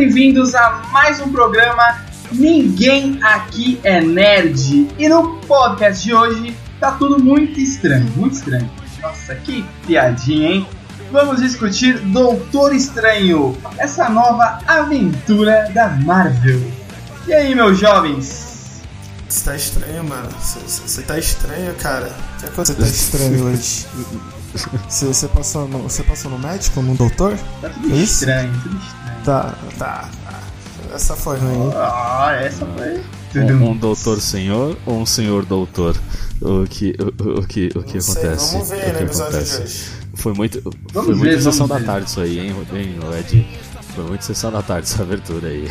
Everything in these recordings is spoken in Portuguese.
bem-vindos a mais um programa Ninguém Aqui é Nerd. E no podcast de hoje tá tudo muito estranho, muito estranho. Nossa, que piadinha, hein? Vamos discutir Doutor Estranho, essa nova aventura da Marvel. E aí, meus jovens? Você tá estranho, mano. Você tá estranho, cara. O que aconteceu? Você tá estranho hoje. Você passou, no, passou no médico, no doutor? Tá tudo é estranho, tudo estranho. Tá, tá, tá. Essa foi ruim. Ah, essa foi. Um, um, doutor senhor ou um senhor doutor? O que, o, o que, o que acontece? Vamos ver o que acontece? Foi muito, vamos foi muito sessão da tarde isso aí, hein, hein Ed? Foi muito sessão da tarde essa abertura aí.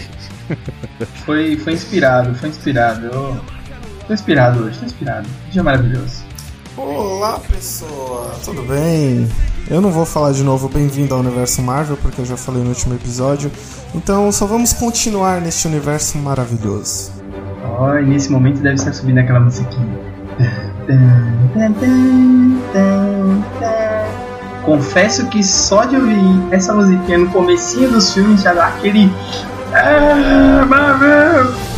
Foi, foi inspirado, foi inspirado. Eu tô inspirado hoje, tô inspirado. Dia maravilhoso. Olá pessoa, tudo bem? Eu não vou falar de novo bem-vindo ao universo Marvel, porque eu já falei no último episódio. Então só vamos continuar neste universo maravilhoso. Oh, e nesse momento deve estar subindo aquela musiquinha. Confesso que só de ouvir essa musiquinha no comecinho dos filmes já dá aquele. Ah, Marvel!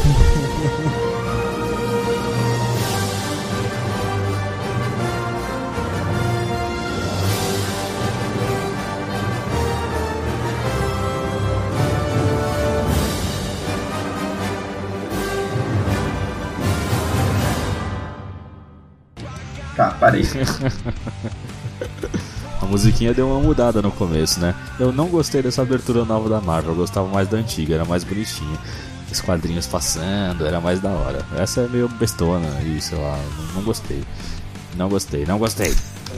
A musiquinha deu uma mudada no começo, né? Eu não gostei dessa abertura nova da Marvel, eu gostava mais da antiga, era mais bonitinha. Os quadrinhos passando, era mais da hora. Essa é meio bestona e sei lá, não, gostei. Não gostei, não gostei.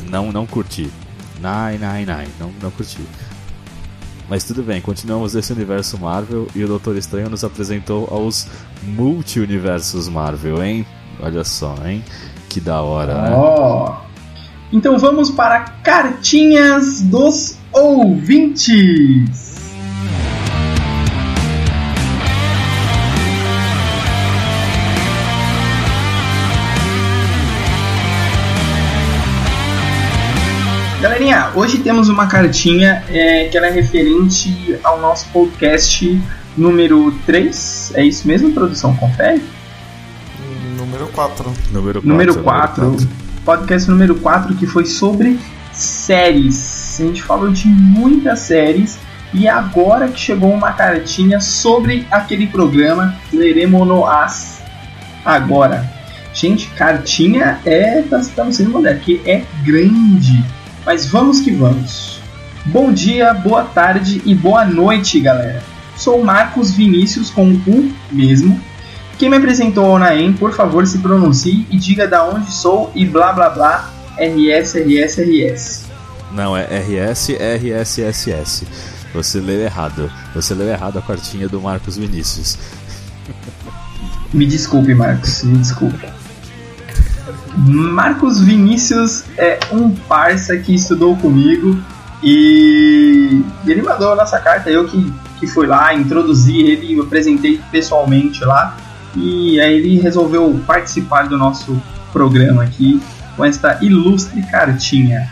Não, não curti. Nine, nine, nine, não, não curti. Mas tudo bem, continuamos nesse universo Marvel e o Doutor Estranho nos apresentou aos multi-universos Marvel, hein? Olha só, hein? Que da hora, né? Então vamos para cartinhas dos ouvintes. Galerinha, hoje temos uma cartinha é, que ela é referente ao nosso podcast número 3. É isso mesmo, produção? Confere? Número 4. Número 4. Número 4 podcast número 4 que foi sobre séries. A gente falou de muitas séries e agora que chegou uma cartinha sobre aquele programa, leremos no as agora. Gente, cartinha é. Tá, tá sendo moderno, que é grande. Mas vamos que vamos. Bom dia, boa tarde e boa noite, galera. Sou Marcos Vinícius com o mesmo quem me apresentou ao Naem, por favor, se pronuncie e diga da onde sou e blá blá blá RS, RS, RS. Não, é RS, RSSS. Você leu errado. Você leu errado a cartinha do Marcos Vinícius. Me desculpe, Marcos, me desculpe. Marcos Vinícius é um parça que estudou comigo e ele mandou a nossa carta. Eu que, que fui lá, introduzi ele, apresentei pessoalmente lá. E aí ele resolveu participar do nosso programa aqui com esta ilustre cartinha.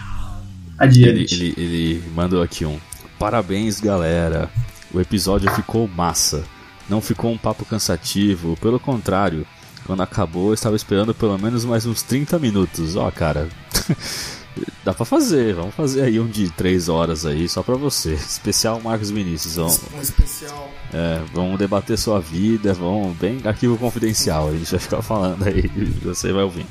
Adiante. Ele, ele, ele mandou aqui um. Parabéns, galera. O episódio ficou massa. Não ficou um papo cansativo, pelo contrário. Quando acabou, eu estava esperando pelo menos mais uns 30 minutos. Ó, oh, cara. Dá pra fazer, vamos fazer aí um de 3 horas aí, só pra você. Especial Marcos Vinícius. Vamos, um especial. É, vamos debater sua vida, vamos bem arquivo confidencial, a gente vai ficar falando aí, você vai ouvindo.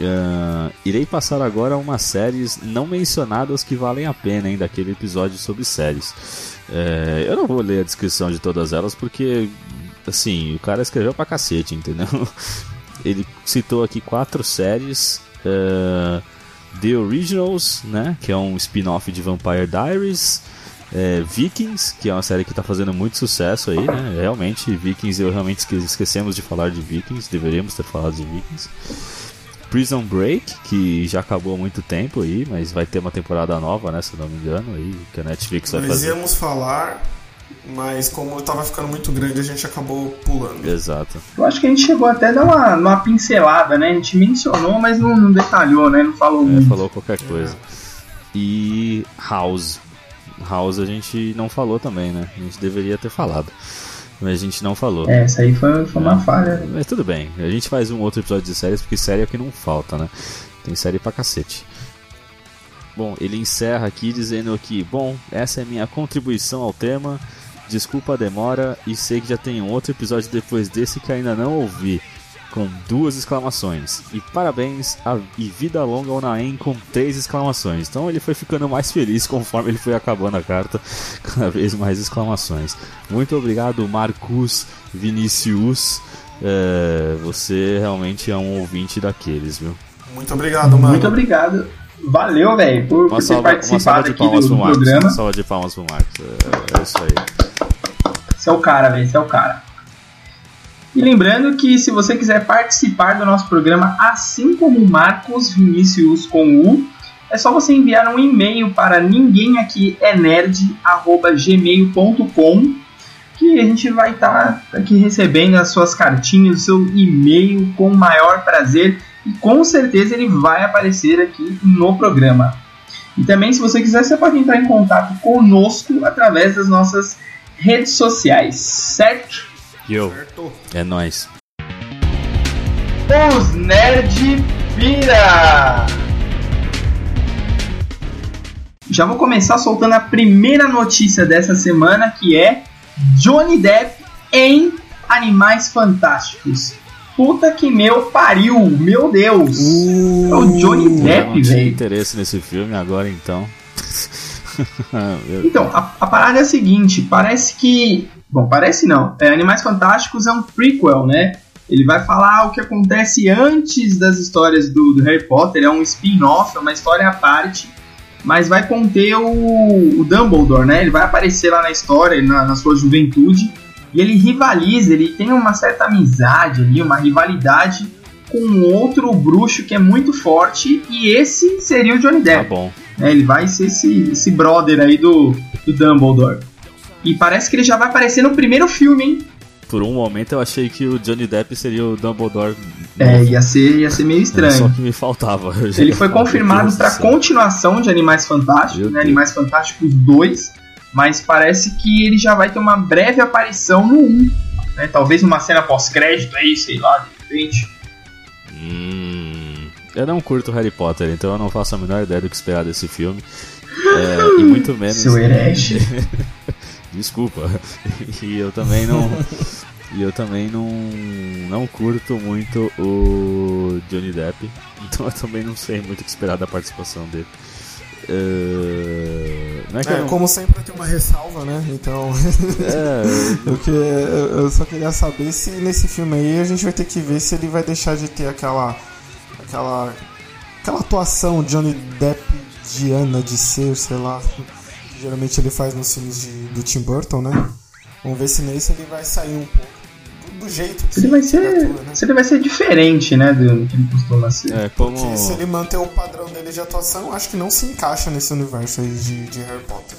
Uh, irei passar agora umas séries não mencionadas que valem a pena hein, daquele episódio sobre séries. Uh, eu não vou ler a descrição de todas elas porque, assim, o cara escreveu pra cacete, entendeu? Ele citou aqui quatro séries. Uh, The Originals, né, que é um spin-off de Vampire Diaries, é, Vikings, que é uma série que está fazendo muito sucesso aí, né, realmente, Vikings, eu realmente esquecemos de falar de Vikings, deveríamos ter falado de Vikings. Prison Break, que já acabou há muito tempo aí, mas vai ter uma temporada nova, né, se não me engano, aí, que a Netflix vai Nós fazer. íamos falar, mas como estava ficando muito grande, a gente acabou pulando. Exato. Eu acho que a gente chegou até a dar uma, uma pincelada, né? A gente mencionou, mas não, não detalhou, né? Não falou é, muito. Falou qualquer coisa. É. E House. House a gente não falou também, né? A gente deveria ter falado. Mas a gente não falou. É, essa aí foi, foi uma falha. Mas tudo bem, a gente faz um outro episódio de séries, porque série é o que não falta, né? Tem série pra cacete. Bom, ele encerra aqui dizendo que, bom, essa é minha contribuição ao tema. Desculpa a demora e sei que já tem um outro episódio depois desse que ainda não ouvi com duas exclamações. E parabéns a, e vida longa ao Naem com três exclamações. Então ele foi ficando mais feliz conforme ele foi acabando a carta, cada vez mais exclamações. Muito obrigado, Marcus Vinicius. É, você realmente é um ouvinte daqueles, viu? Muito obrigado, mano. Muito obrigado. Valeu, velho, por, por ter participado aqui do, do programa. Uma salva de palmas pro Marcos. É, é isso aí. Esse é o cara, velho. Esse é o cara. E lembrando que se você quiser participar do nosso programa, assim como Marcos Vinícius com U, é só você enviar um e-mail para ninguém aqui é nerd@gmail.com que a gente vai estar tá aqui recebendo as suas cartinhas, o seu e-mail com o maior prazer e com certeza ele vai aparecer aqui no programa. E também, se você quiser, você pode entrar em contato conosco através das nossas redes sociais, certo? Yo. É nóis. Os Nerd Pira! Já vou começar soltando a primeira notícia dessa semana, que é Johnny Depp em Animais Fantásticos. Puta que meu pariu, meu Deus! Uh, é o Johnny Depp, velho. interesse nesse filme agora então. então, a, a parada é a seguinte: parece que Bom, parece não. É, Animais Fantásticos é um prequel, né? Ele vai falar o que acontece antes das histórias do, do Harry Potter, é um spin-off, é uma história à parte, mas vai conter o, o, Dumbledore, né? Ele vai aparecer lá na história, na, na sua juventude, e ele rivaliza, ele tem uma certa amizade ali, uma rivalidade com outro bruxo que é muito forte, e esse seria o Johnny Depp. Tá bom. É, ele vai ser esse, esse brother aí do, do Dumbledore. E parece que ele já vai aparecer no primeiro filme, hein? Por um momento eu achei que o Johnny Depp seria o Dumbledore. É, ia ser, ia ser meio estranho. É só que me faltava. Ele foi confirmado para continuação de Animais Fantásticos, né? Animais Fantásticos 2, mas parece que ele já vai ter uma breve aparição no 1. Né? Talvez uma cena pós-crédito aí, sei lá, de repente. Eu não curto Harry Potter, então eu não faço a menor ideia do que esperar desse filme. É, e muito menos. Seu herege. Desculpa. E eu também não. e eu também não, não curto muito o Johnny Depp. Então eu também não sei muito o que esperar da participação dele. Uh, é, é não... como sempre tem uma ressalva, né? Então. é, eu, que, eu só queria saber se nesse filme aí a gente vai ter que ver se ele vai deixar de ter aquela. Aquela. aquela atuação Johnny Depp Diana de ser, sei lá geralmente ele faz nos filmes de, do Tim Burton, né? Vamos ver se nesse ele vai sair um pouco do jeito que ele vai ser, atua, né? se ele vai ser diferente, né, do que ele costuma ser. É, como... Porque se ele manter o padrão dele de atuação, acho que não se encaixa nesse universo aí de, de Harry Potter.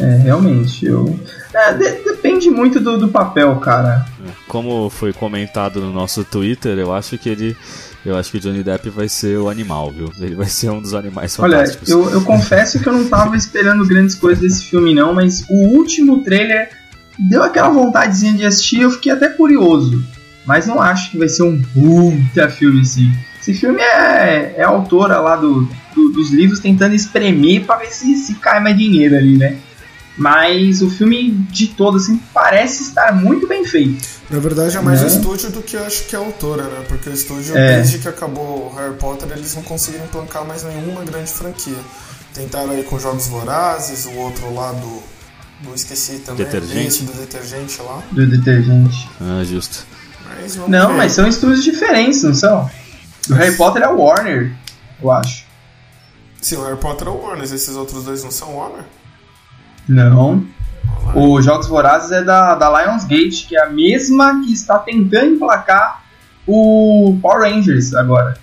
É, realmente, eu... É, de, depende muito do, do papel, cara. Como foi comentado no nosso Twitter, eu acho que ele eu acho que o Johnny Depp vai ser o animal, viu? Ele vai ser um dos animais fantásticos. Olha, eu, eu confesso que eu não tava esperando grandes coisas desse filme, não, mas o último trailer deu aquela vontadezinha de assistir, eu fiquei até curioso. Mas não acho que vai ser um puta filme assim. Esse filme é, é a autora lá do, do, dos livros tentando espremer pra ver se, se cai mais dinheiro ali, né? Mas o filme de todo assim parece estar muito bem feito. Na verdade é mais né? o estúdio do que eu acho que é a autora, né? Porque o estúdio, é. desde que acabou Harry Potter, eles não conseguiram plancar mais nenhuma grande franquia. Tentaram aí com Jogos Vorazes, o outro lá do. Não esqueci também. Detergente. Do detergente lá. Do detergente. Ah, justo. Mas não, ver. mas são estúdios diferentes, não são? O Harry Potter é o Warner, eu acho. Sim, o Harry Potter é o Warner, esses outros dois não são Warner? Não. Os Jogos Vorazes é da, da Lionsgate, que é a mesma que está tentando emplacar o Power Rangers agora.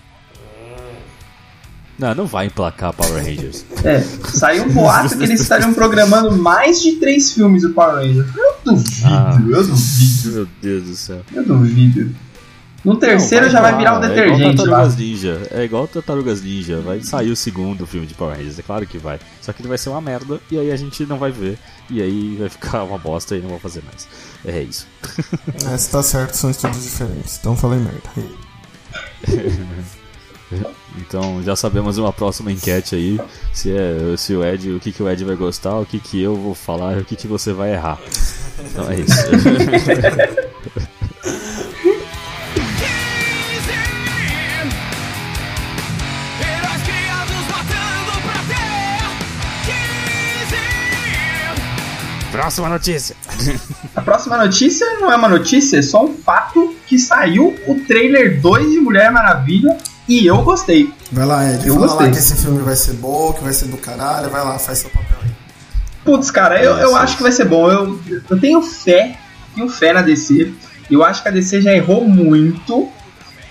Não, não vai emplacar Power Rangers. É, saiu um boato que eles estariam programando mais de três filmes do Power Rangers. Eu duvido, ah, eu duvido. Meu Deus do céu. Eu duvido. No terceiro não, já vai virar um detergente. É igual Tartarugas Ninja. É igual Tartarugas Ninja. Vai sair o segundo filme de Power Rangers, é claro que vai. Só que ele vai ser uma merda e aí a gente não vai ver. E aí vai ficar uma bosta e não vou fazer mais. É isso. é, se tá certo, são estudos diferentes. Então falei merda. então já sabemos uma próxima enquete aí. Se é se o Ed, o que, que o Ed vai gostar, o que, que eu vou falar, o que, que você vai errar. Então é isso. Próxima notícia. A próxima notícia não é uma notícia, é só um fato que saiu o trailer 2 de Mulher Maravilha e eu gostei. Vai lá, Ed. Eu gostei. lá que esse filme vai ser bom, que vai ser do caralho. Vai lá, faz seu papel aí. Putz, cara, eu, eu acho que vai ser bom. Eu, eu tenho fé, tenho fé na DC. Eu acho que a DC já errou muito.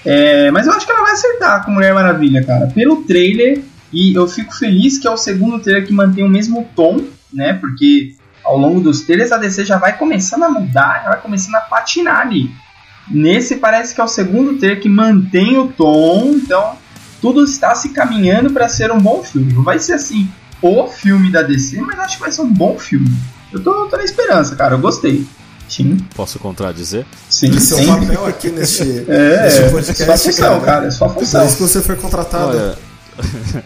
É, mas eu acho que ela vai acertar com Mulher Maravilha, cara. Pelo trailer, e eu fico feliz que é o segundo trailer que mantém o mesmo tom, né? Porque ao longo dos trailers a DC já vai começando a mudar, já vai começando a patinar ali. Nesse parece que é o segundo trailer que mantém o tom, então tudo está se caminhando para ser um bom filme. Não vai ser assim o filme da DC, mas acho que vai ser um bom filme. Eu tô, tô na esperança, cara, eu gostei. Sim. Posso contradizer? Sim, é o papel aqui neste, é, neste podcast. É sua função, cara, cara é sua função. Por isso que você foi contratado. Olha,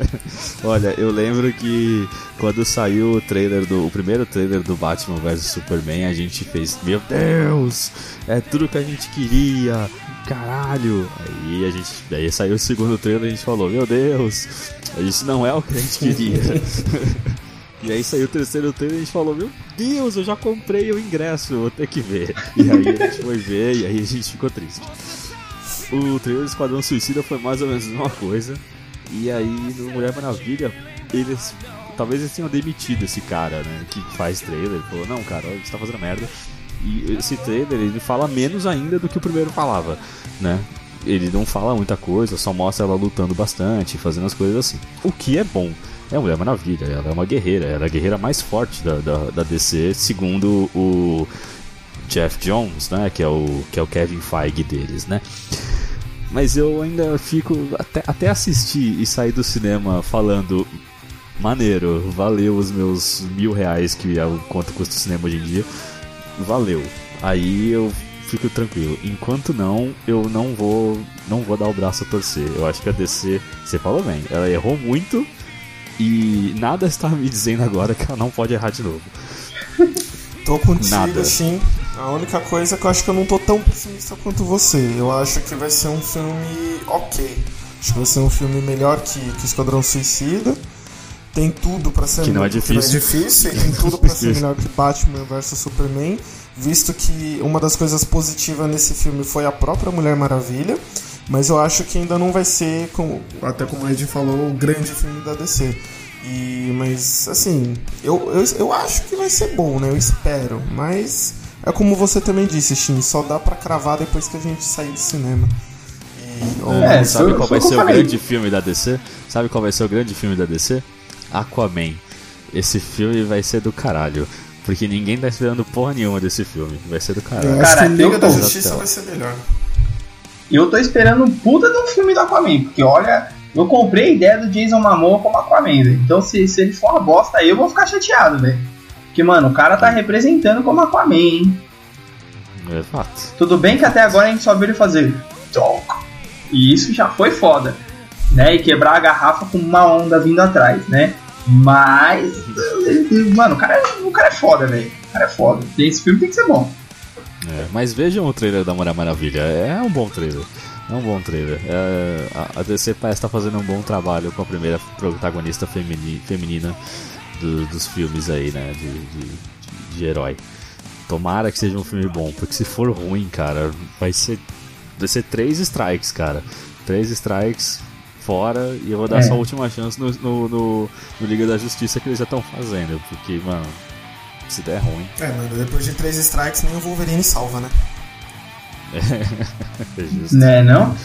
Olha, eu lembro que quando saiu o trailer do. O primeiro trailer do Batman vs Superman, a gente fez, meu Deus! É tudo que a gente queria! Caralho! Aí a gente. Aí saiu o segundo trailer e a gente falou, meu Deus! Isso não é o que a gente queria. E aí saiu o terceiro trailer e a gente falou, meu Deus, eu já comprei o ingresso, vou ter que ver. E aí a gente foi ver e aí a gente ficou triste. O trailer do Esquadrão Suicida foi mais ou menos a mesma coisa. E aí no Mulher Maravilha, eles. Talvez eles tenham demitido esse cara, né? Que faz trailer. Ele falou, não, cara, você tá fazendo merda. E esse trailer, ele fala menos ainda do que o primeiro falava, né? Ele não fala muita coisa, só mostra ela lutando bastante, fazendo as coisas assim. O que é bom. É a Mulher Maravilha, ela é uma guerreira, ela é a guerreira mais forte da, da, da DC, segundo o Jeff Jones, né? Que é o, que é o Kevin Feige deles, né? Mas eu ainda fico. Até, até assistir e sair do cinema falando. Maneiro, valeu os meus mil reais, que é o quanto custa o cinema hoje em dia. Valeu. Aí eu fico tranquilo. Enquanto não, eu não vou não vou dar o braço a torcer. Eu acho que a DC, você falou bem, ela errou muito e nada está me dizendo agora que ela não pode errar de novo. Tô contigo, nada. sim. A única coisa é que eu acho que eu não tô tão pessimista quanto você. Eu acho que vai ser um filme ok. Acho que vai ser um filme melhor que, que Esquadrão Suicida. Tem tudo para ser que não é difícil. Não é difícil. tem tudo para ser melhor que Batman vs Superman, visto que uma das coisas positivas nesse filme foi a própria Mulher Maravilha. Mas eu acho que ainda não vai ser, como, até como a Ed falou, o grande filme da DC. E, mas, assim, eu, eu, eu acho que vai ser bom, né? Eu espero. Mas é como você também disse, Shin, só dá pra cravar depois que a gente sair do cinema. E, é, sabe qual vai ser o grande filme da DC? Sabe qual vai ser o grande filme da DC? Aquaman. Esse filme vai ser do caralho. Porque ninguém tá esperando porra nenhuma desse filme. Vai ser do caralho. Cara, Liga eu da Justiça vai ser melhor. Eu tô esperando um puta de um filme do Aquaman. Porque olha, eu comprei a ideia do Jason Momoa como Aquaman, velho. Então se, se ele for uma bosta aí, eu vou ficar chateado, velho. Que, mano, o cara tá representando como Aquaman, hein? É fato. Tudo bem que até agora a gente só viu ele fazer. E isso já foi foda. Né? E quebrar a garrafa com uma onda vindo atrás, né? Mas. Mano, o cara, é, o cara é foda, velho. O cara é foda. Esse filme tem que ser bom. É, mas vejam o trailer da Mulher Maravilha. É um bom trailer. É um bom trailer. É, a DC parece estar tá fazendo um bom trabalho com a primeira protagonista femini, feminina do, dos filmes aí, né? De, de, de, herói. Tomara que seja um filme bom, porque se for ruim, cara, vai ser. Vai ser três strikes, cara. Três strikes fora e eu vou dar é. só a última chance no, no, no, no Liga da Justiça que eles já estão fazendo. Porque, mano, se der ruim. É, mano, depois de três strikes nem o Wolverine salva, né? é justo. Né, não?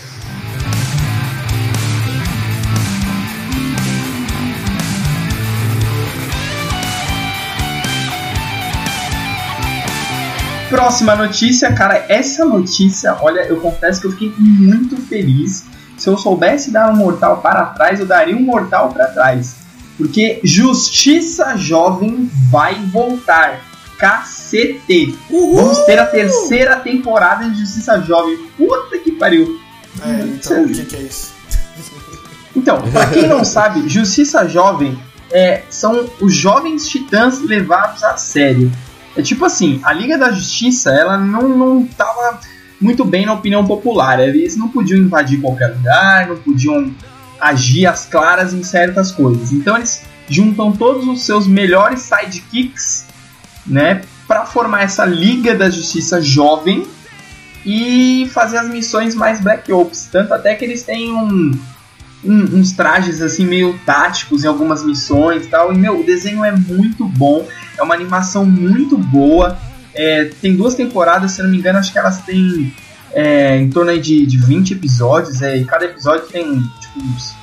Próxima notícia, cara, essa notícia, olha, eu confesso que eu fiquei muito feliz. Se eu soubesse dar um mortal para trás, eu daria um mortal para trás. Porque Justiça Jovem vai voltar. Cacete! Uhul! Vamos ter a terceira temporada de Justiça Jovem. Puta que pariu! É, então, o que, que é isso? Então, pra quem não sabe, Justiça Jovem é, são os jovens titãs levados a sério. É tipo assim, a Liga da Justiça, ela não, não tava muito bem na opinião popular. Eles não podiam invadir qualquer lugar, não podiam agir às claras em certas coisas. Então eles juntam todos os seus melhores sidekicks, né, para formar essa Liga da Justiça jovem e fazer as missões mais Black Ops. Tanto até que eles têm um, um, uns trajes assim meio táticos em algumas missões e tal. E meu, o desenho é muito bom, é uma animação muito boa. É, tem duas temporadas, se não me engano, acho que elas têm é, em torno de, de 20 episódios. É, e cada episódio tem tipo uns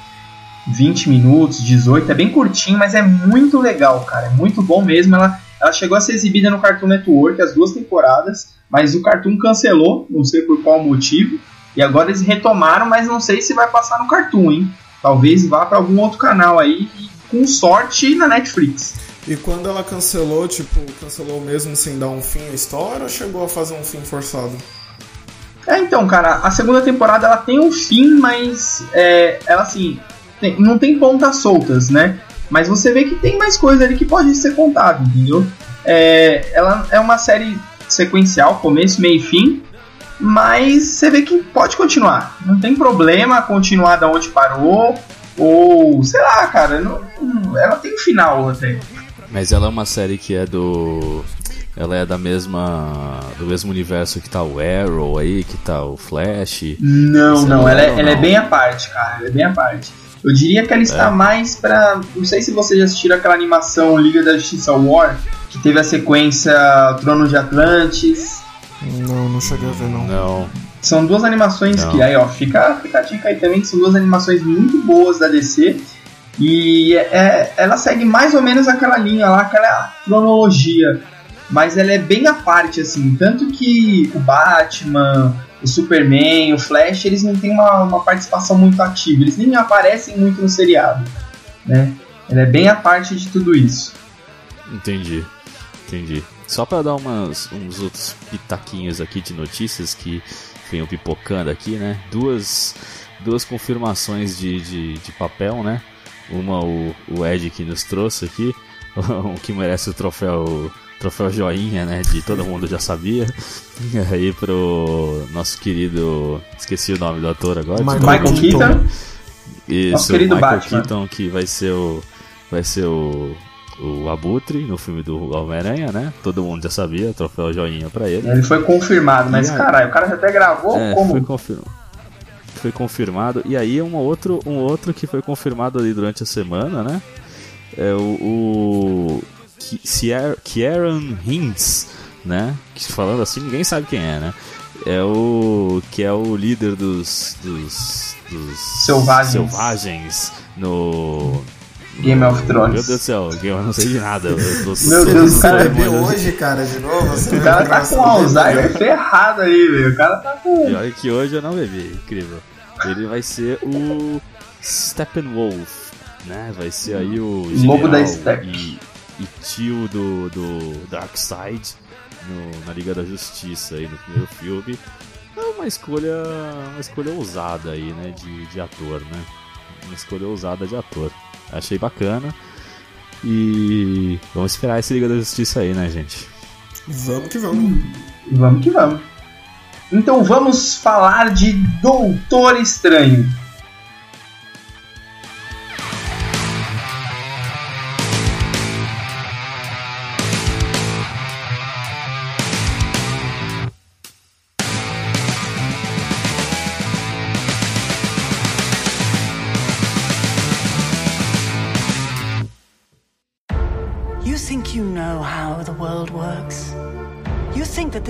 20 minutos, 18. É bem curtinho, mas é muito legal, cara. É muito bom mesmo. Ela, ela chegou a ser exibida no Cartoon Network as duas temporadas, mas o Cartoon cancelou, não sei por qual motivo. E agora eles retomaram, mas não sei se vai passar no Cartoon, hein? Talvez vá para algum outro canal aí, com sorte na Netflix. E quando ela cancelou, tipo, cancelou mesmo sem dar um fim à história ou chegou a fazer um fim forçado? É, então, cara, a segunda temporada ela tem um fim, mas é, ela assim, tem, não tem pontas soltas, né? Mas você vê que tem mais coisa ali que pode ser contada, entendeu? É, ela é uma série sequencial, começo, meio e fim, mas você vê que pode continuar. Não tem problema continuar da onde parou, ou sei lá, cara, não, ela tem um final até. Mas ela é uma série que é do. Ela é da mesma. do mesmo universo que tá o Arrow aí, que tá o Flash. Não, não, ela, é, ela é bem à parte, cara. Ela é bem à parte. Eu diria que ela está é. mais pra. Não sei se vocês já assistiram aquela animação Liga da Justiça War, que teve a sequência Trono de Atlantis. Não, não cheguei a ver, não. Não. São duas animações não. que, aí, ó, fica, fica a dica aí também, que são duas animações muito boas da DC. E é, ela segue mais ou menos aquela linha lá, aquela cronologia. Mas ela é bem à parte, assim. Tanto que o Batman, o Superman, o Flash, eles não têm uma, uma participação muito ativa. Eles nem aparecem muito no seriado. Né? Ela é bem à parte de tudo isso. Entendi. Entendi. Só para dar umas, uns outros pitaquinhos aqui de notícias que venham pipocando aqui, né? Duas, duas confirmações de, de, de papel, né? Uma o, o Ed que nos trouxe aqui, o que merece o troféu troféu joinha, né? De todo mundo já sabia. Aí pro nosso querido. Esqueci o nome do ator agora. Michael, Michael Keaton. Isso, nosso querido Michael Batman. Keaton, que vai ser o. Vai ser o o Abutre no filme do Homem-Aranha, né? Todo mundo já sabia, troféu joinha pra ele. Ele foi confirmado, mas caralho, o cara já até gravou é, como? Foi, confir... foi confirmado. E aí um outro, um outro que foi confirmado ali durante a semana, né? É o, o Kieran Hintz, né? Que falando assim, ninguém sabe quem é, né? É o que é o líder dos, dos, dos selvagens. selvagens no Game of Thrones. Meu Deus do céu, eu não sei de nada. Eu tô Meu Deus, o cara bebeu hoje, cara, de novo. o cara tá com Alzheimer ferrado aí, velho. O cara tá com. Olha que hoje eu não bebi, incrível. Ele vai ser o Steppenwolf, né? Vai ser aí o. Lobo da Steppe. E, e tio do, do Darkseid no, na Liga da Justiça aí no primeiro filme. É uma escolha. Uma escolha ousada aí, né? De, de ator, né? Uma escolha ousada de ator. Achei bacana. E vamos esperar esse Liga da Justiça aí, né, gente? Vamos que vamos. Vamos que vamos. Então vamos falar de Doutor Estranho.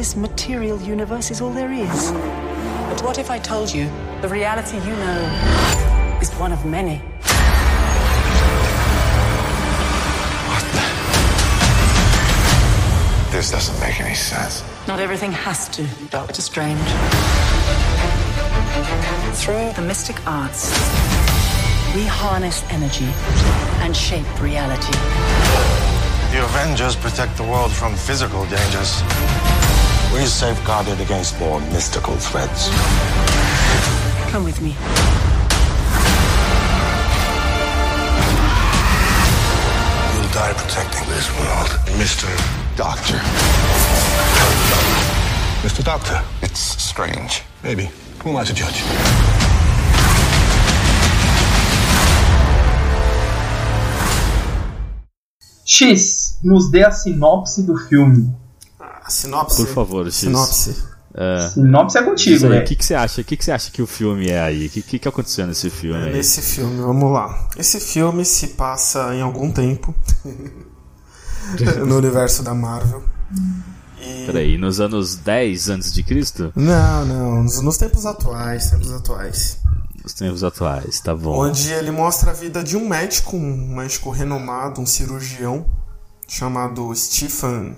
This material universe is all there is. But what if I told you the reality you know is one of many? What the? This doesn't make any sense. Not everything has to, Doctor Strange. Through the mystic arts, we harness energy and shape reality. The Avengers protect the world from physical dangers. We safeguard it against more mystical threats. Come with me. You'll die protecting this world, Mr. Doctor. Mr. Doctor. It's strange. Maybe. Who am I to judge? X, nos dê a sinopse do filme. A sinopse. Por favor, X. Sinopse. É, Sinopse é contigo, aí, o que, que você acha? O que, que você acha que o filme é aí? O que, que, que aconteceu nesse filme aí? Nesse filme, vamos lá. Esse filme se passa em algum tempo no universo da Marvel. E... Peraí, nos anos 10 antes de Cristo? Não, não, nos, nos tempos atuais, tempos atuais. Nos tempos atuais, tá bom. Onde ele mostra a vida de um médico, um médico renomado, um cirurgião, chamado Stephen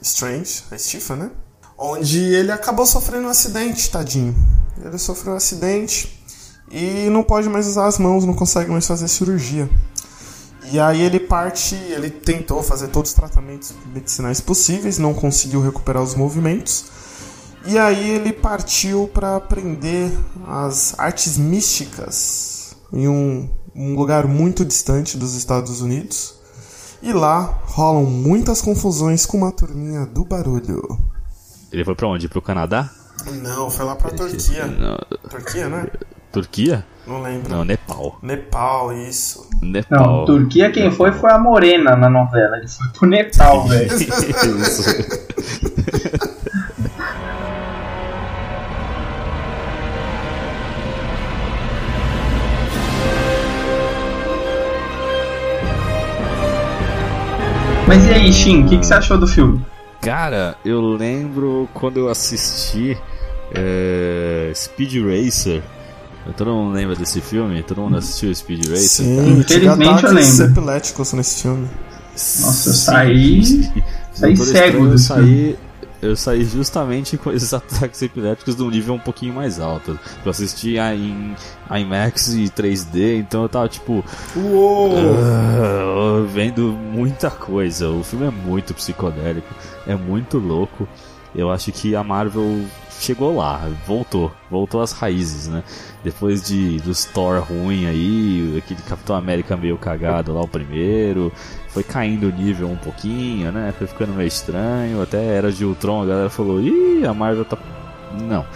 Strange. É Stephen, né? Onde ele acabou sofrendo um acidente, tadinho. Ele sofreu um acidente e não pode mais usar as mãos, não consegue mais fazer cirurgia. E aí ele parte, ele tentou fazer todos os tratamentos medicinais possíveis, não conseguiu recuperar os movimentos. E aí ele partiu para aprender as artes místicas em um, um lugar muito distante dos Estados Unidos. E lá rolam muitas confusões com uma turminha do barulho. Ele foi pra onde? Pro Canadá? Não, foi lá pra Turquia. Não, Turquia, né? Turquia? Não lembro. Não, Nepal. Nepal, isso. Nepal. Não, Turquia quem foi foi a Morena na novela. Ele foi pro Nepal, velho. Mas e aí, Shin, o que, que você achou do filme? Cara, eu lembro quando eu assisti é, Speed Racer. Todo mundo lembra desse filme? Todo mundo assistiu Speed Racer? Sim, Infelizmente eu lembro. epiléticos nesse filme. Nossa, eu saí. saí cego Estranho, eu desse saí, eu saí justamente com esses ataques epiléticos de um nível um pouquinho mais alto. Eu assisti a- em IMAX e 3D, então eu tava tipo. Uou! ah, vendo muita coisa. O filme é muito psicodélico, é muito louco. Eu acho que a Marvel chegou lá, voltou, voltou às raízes, né? Depois de dos Thor ruim aí, aquele Capitão América meio cagado lá o primeiro, foi caindo o nível um pouquinho, né? Foi ficando meio estranho, até era de Ultron, a galera falou: "Ih, a Marvel tá não.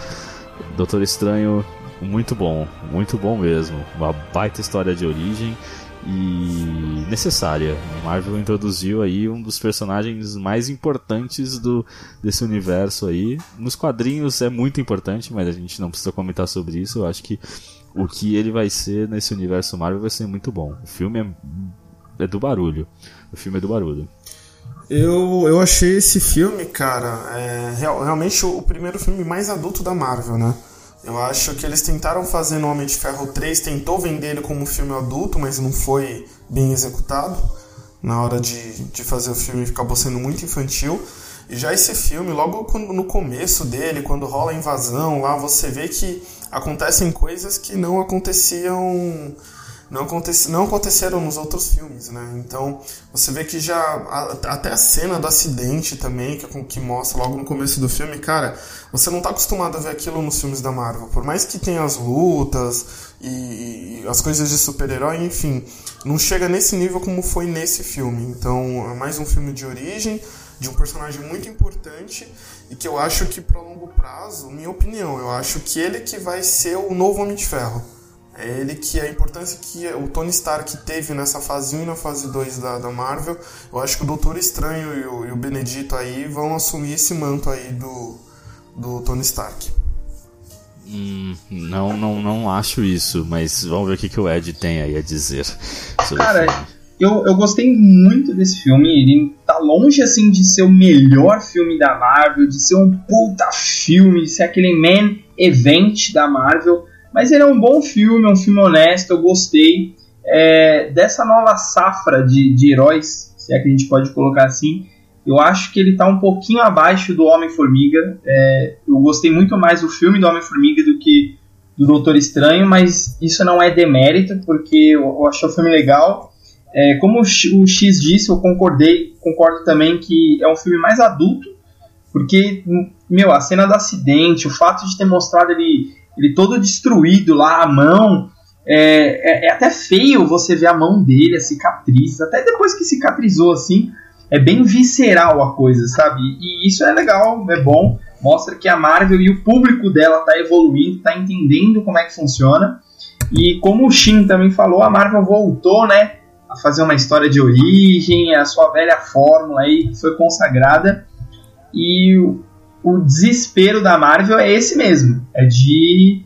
Doutor Estranho muito bom, muito bom mesmo. Uma baita história de origem e necessária. Marvel introduziu aí um dos personagens mais importantes do desse universo aí. Nos quadrinhos é muito importante, mas a gente não precisa comentar sobre isso. Eu acho que o que ele vai ser nesse universo Marvel vai ser muito bom. O filme é, é do barulho. O filme é do barulho. Eu, eu achei esse filme, cara, é, real- realmente o, o primeiro filme mais adulto da Marvel, né? Eu acho que eles tentaram fazer no Homem de Ferro 3, tentou vender ele como filme adulto, mas não foi bem executado. Na hora de, de fazer o filme acabou sendo muito infantil. E já esse filme, logo no começo dele, quando rola a invasão lá, você vê que acontecem coisas que não aconteciam não, acontece, não aconteceram nos outros filmes, né? Então você vê que já até a cena do acidente também que, que mostra logo no começo do filme, cara, você não tá acostumado a ver aquilo nos filmes da Marvel. Por mais que tenha as lutas e, e as coisas de super-herói, enfim, não chega nesse nível como foi nesse filme. Então é mais um filme de origem de um personagem muito importante e que eu acho que pro longo prazo, minha opinião, eu acho que ele que vai ser o novo Homem de Ferro. É ele que a importância que o Tony Stark teve nessa fase 1 e na fase 2 da, da Marvel. Eu acho que o Doutor Estranho e o, e o Benedito aí vão assumir esse manto aí do, do Tony Stark. Hum, não, não, não acho isso, mas vamos ver o que, que o Ed tem aí a dizer sobre Cara. Eu, eu gostei muito desse filme. Ele tá longe assim de ser o melhor filme da Marvel, de ser um puta filme, de ser aquele man event da Marvel. Mas ele é um bom filme, é um filme honesto, eu gostei. É, dessa nova safra de, de heróis, se é que a gente pode colocar assim, eu acho que ele está um pouquinho abaixo do Homem-Formiga. É, eu gostei muito mais do filme do Homem-Formiga do que do Doutor Estranho, mas isso não é demérito, porque eu, eu achei o filme legal. É, como o X disse, eu concordei, concordo também que é um filme mais adulto, porque, meu, a cena do acidente, o fato de ter mostrado ele, ele todo destruído lá, a mão, é, é, é até feio você ver a mão dele, a cicatriz, até depois que cicatrizou assim, é bem visceral a coisa, sabe? E isso é legal, é bom, mostra que a Marvel e o público dela tá evoluindo, tá entendendo como é que funciona. E como o Shin também falou, a Marvel voltou, né, a fazer uma história de origem, a sua velha fórmula aí foi consagrada. E o, desespero da Marvel é esse mesmo, é de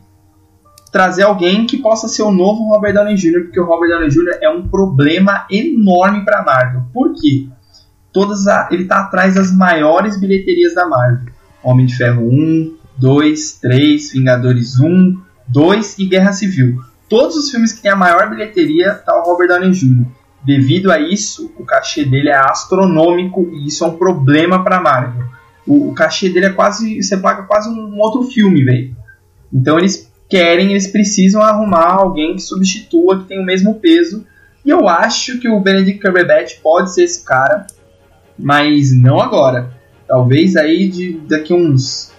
trazer alguém que possa ser o novo Robert Downey Jr., porque o Robert Downey Jr. é um problema enorme para a Marvel. Por quê? Todas a, ele está atrás das maiores bilheterias da Marvel. Homem de Ferro 1, 2, 3, Vingadores 1, 2 e Guerra Civil. Todos os filmes que têm a maior bilheteria tá o Robert Downey Jr. Devido a isso, o cachê dele é astronômico e isso é um problema para Marvel. O, o, cachê dele é quase. Você paga quase um, um outro filme, velho. Então eles querem, eles precisam arrumar alguém que substitua, que tem o mesmo peso. E eu acho que o Benedict Cumberbatch pode ser esse cara, mas não agora. Talvez aí de daqui uns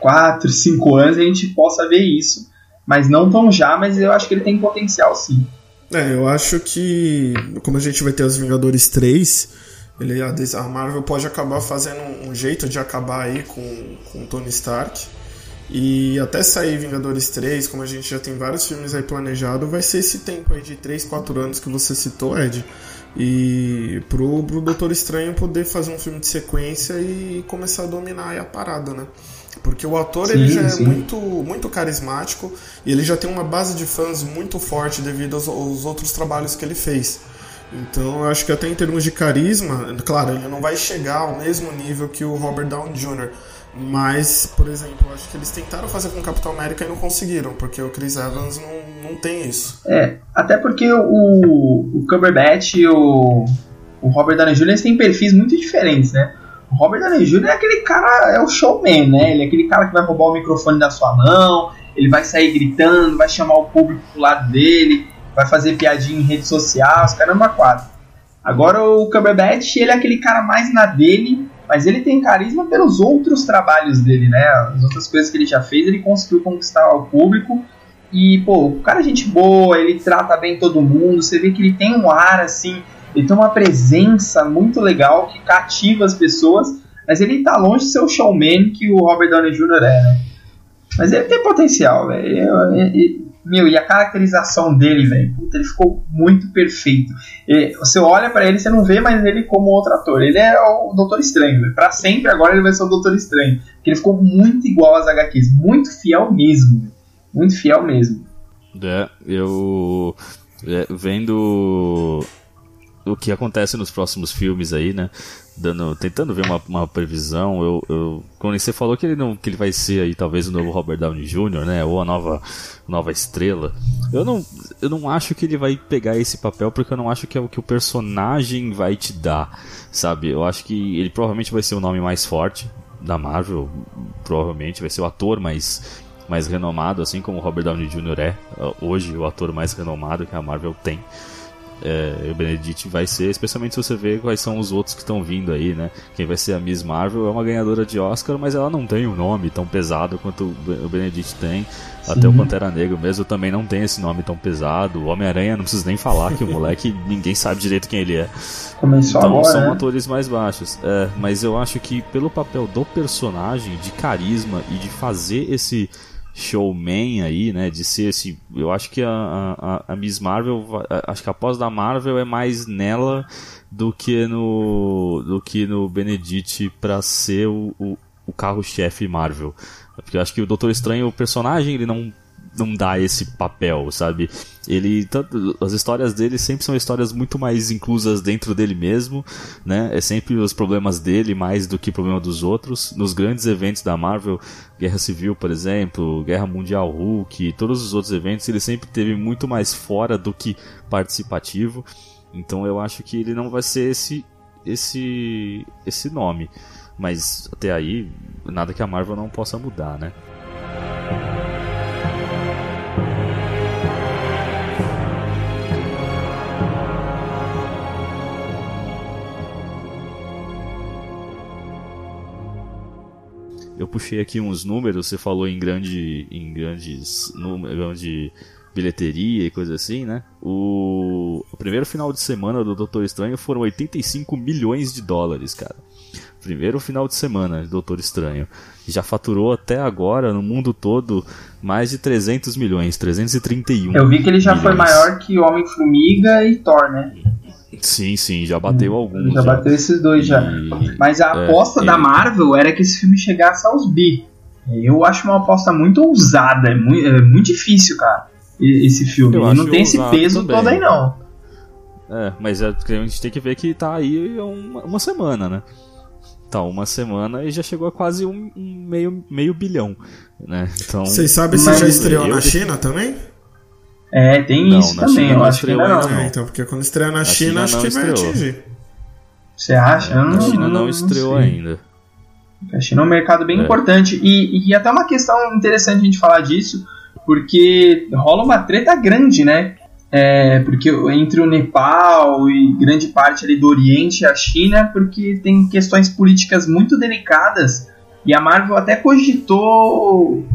4, 5 anos a gente possa ver isso. Mas não tão já, mas eu acho que ele tem potencial sim. É, eu acho que como a gente vai ter os Vingadores 3, ele, a Marvel pode acabar fazendo um jeito de acabar aí com, com Tony Stark. E até sair Vingadores 3, como a gente já tem vários filmes aí planejado, vai ser esse tempo aí de 3, 4 anos que você citou, Ed. E pro, pro Doutor Estranho poder fazer um filme de sequência e começar a dominar a parada, né? Porque o ator sim, ele já é sim. é muito, muito carismático e ele já tem uma base de fãs muito forte devido aos, aos outros trabalhos que ele fez. Então eu acho que até em termos de carisma, claro, ele não vai chegar ao mesmo nível que o Robert Downey Jr., mas, por exemplo, acho que eles tentaram fazer com o Capitão América e não conseguiram, porque o Chris Evans não, não tem isso. É, até porque o, o Cumberbatch e o, o Robert Downey Jr. têm perfis muito diferentes, né? O Robert Downey Jr. é aquele cara, é o showman, né? Ele é aquele cara que vai roubar o microfone da sua mão, ele vai sair gritando, vai chamar o público pro lado dele, vai fazer piadinha em rede social, os caramba quatro. Agora o Cumberbatch, ele é aquele cara mais na dele, mas ele tem carisma pelos outros trabalhos dele, né? As outras coisas que ele já fez, ele conseguiu conquistar o público. E, pô, o cara é gente boa, ele trata bem todo mundo, você vê que ele tem um ar assim, ele tem uma presença muito legal que cativa as pessoas, mas ele tá longe de ser o showman que o Robert Downey Jr. é, né? Mas ele tem potencial, velho. Meu, e a caracterização dele, velho, puta, ele ficou muito perfeito. E, você olha para ele, você não vê mais ele como outro ator. Ele é o Doutor Estranho, velho. Pra sempre agora ele vai ser o Doutor Estranho. Porque ele ficou muito igual às HQs, muito fiel mesmo, véio. Muito fiel mesmo. É, eu. É, vendo o que acontece nos próximos filmes aí, né? Dando, tentando ver uma, uma previsão, eu, eu, quando você falou que ele não, que ele vai ser aí talvez o novo Robert Downey Jr., né? Ou a nova, nova estrela. Eu não, eu não acho que ele vai pegar esse papel porque eu não acho que é o que o personagem vai te dar, sabe? Eu acho que ele provavelmente vai ser o nome mais forte da Marvel, provavelmente vai ser o ator mais mais renomado, assim como o Robert Downey Jr. é hoje o ator mais renomado que a Marvel tem é, o Benedict vai ser, especialmente se você ver quais são os outros que estão vindo aí, né? Quem vai ser a Miss Marvel é uma ganhadora de Oscar, mas ela não tem um nome tão pesado quanto o Benedict tem. Sim. Até o Pantera Negra mesmo também não tem esse nome tão pesado. O Homem-Aranha não precisa nem falar que o moleque ninguém sabe direito quem ele é. Começou então agora, são né? atores mais baixos. É, mas eu acho que pelo papel do personagem, de carisma e de fazer esse showman aí, né? De ser esse. Eu acho que a, a, a Miss Marvel. Acho que a pós da Marvel é mais nela do que no. do que no Benedict pra ser o, o, o carro-chefe Marvel. Porque eu acho que o Doutor Estranho, o personagem, ele não não dá esse papel, sabe? Ele tanto, as histórias dele sempre são histórias muito mais inclusas dentro dele mesmo, né? É sempre os problemas dele mais do que problema dos outros. Nos grandes eventos da Marvel, Guerra Civil, por exemplo, Guerra Mundial Hulk, todos os outros eventos, ele sempre teve muito mais fora do que participativo. Então eu acho que ele não vai ser esse esse, esse nome. Mas até aí, nada que a Marvel não possa mudar, né? Puxei aqui uns números, você falou em grande em grandes números, grande bilheteria e coisa assim, né? O, o primeiro final de semana do Doutor Estranho foram 85 milhões de dólares, cara. Primeiro final de semana de Doutor Estranho. Já faturou até agora, no mundo todo, mais de 300 milhões, 331 Eu vi que ele já milhões. foi maior que Homem-Formiga e Thor, né? Sim, sim, já bateu alguns. Já bateu esses dois já. E- Mas a É, aposta da ele- Marvel era que esse filme chegasse aos bi. Eu acho uma aposta muito ousada, é muito, é muito difícil, cara, e- esse filme. Ele não tem esse peso também. todo aí, não. É, mas é, a gente tem que ver que tá aí uma, uma semana, né? Tá uma semana e já chegou a quase um, um meio, meio bilhão, né? Então, Vocês sabem se já estreou na China também? É, tem Não, isso também, China eu não acho que ainda não. ainda É, então, porque quando estrear na China, China acho não que vai estreou. atingir. Você acha? Eu a China não, não estreou ainda. A China é um mercado bem É. importante. E, e até uma questão interessante a gente falar disso, porque rola uma treta grande, né? É, porque entre o Nepal e grande parte ali do Oriente e a China, porque tem questões políticas muito delicadas. E a Marvel até cogitou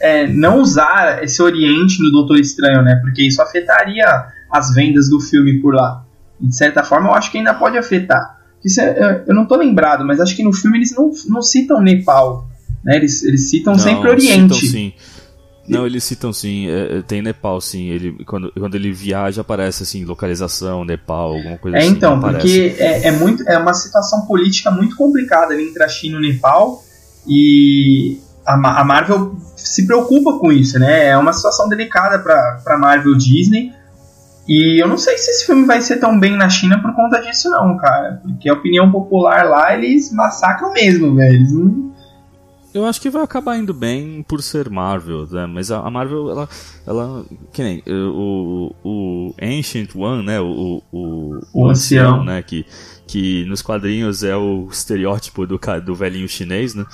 é, não usar esse Oriente no Doutor Estranho, né? Porque isso afetaria as vendas do filme por lá. E, de certa forma, eu acho que ainda pode afetar. Isso é- é- eu não tô lembrado, mas acho que no filme eles não, não citam Nepal. Né? Eles, eles citam Não, sempre Oriente. Citam, sim. Não, eles citam sim, é, é, tem Nepal sim. Ele, quando, quando ele viaja aparece assim, localização, Nepal, alguma coisa É, assim. então, porque é, é, muito, é uma situação política muito complicada ali entre a China e o Nepal e a, Ma- a Marvel se preocupa com isso, né? É uma situação delicada pra, pra Marvel Disney e eu não sei se esse filme vai ser tão bem na China por conta disso não, cara. Porque a opinião popular lá, eles massacram mesmo, velho. Eles não... Eu acho que vai acabar indo bem por ser Marvel, né? Mas a, Marvel, ela, ela, que nem eh, o, o Ancient One, né? O, o, O ancião. né? Que, que nos quadrinhos é o estereótipo do, do velhinho chinês, né?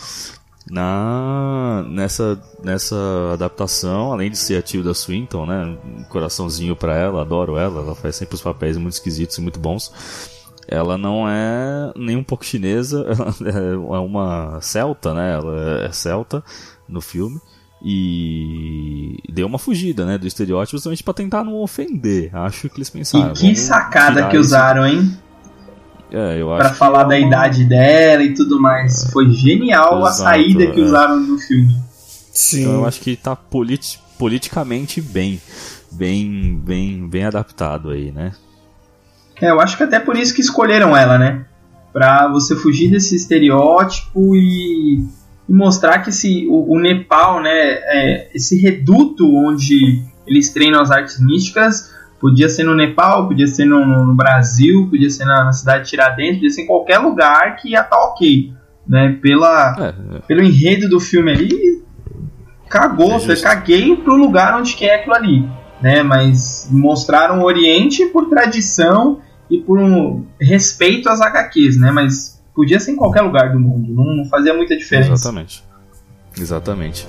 Na, nessa, nessa adaptação, além de ser a Tilda Swinton, né? Um coraçãozinho pra ela, adoro ela, ela faz sempre os papéis muito esquisitos e muito bons. Ela não é nem um pouco chinesa, ela é uma celta, né? Ela é celta no filme. E deu uma fugida, né? Do estereótipo justamente pra tentar não ofender. Acho que eles pensaram. e que sacada que isso. usaram, hein? É, eu acho Pra que falar é da idade dela e tudo mais. Foi genial a Exato, saída que é. usaram no filme. Sim. Então eu acho que tá politi- politicamente bem, bem, bem, bem adaptado aí, né? É, eu acho que até por isso que escolheram ela, né? Pra você fugir desse estereótipo e, e mostrar que esse, o, o Nepal, né, é, esse reduto onde eles treinam as artes místicas, podia ser no Nepal, podia ser no, no Brasil, podia ser na, na cidade de Tiradentes, podia ser em qualquer lugar que ia estar ok. Né? Pela, É, é, pelo enredo do filme ali, cagou, É justo. caguei pro lugar onde que é aquilo ali, né? Mas mostraram o Oriente por tradição e por um respeito às HQs, né? Mas podia ser em qualquer lugar do mundo, não, não fazia muita diferença. exatamente. Exatamente.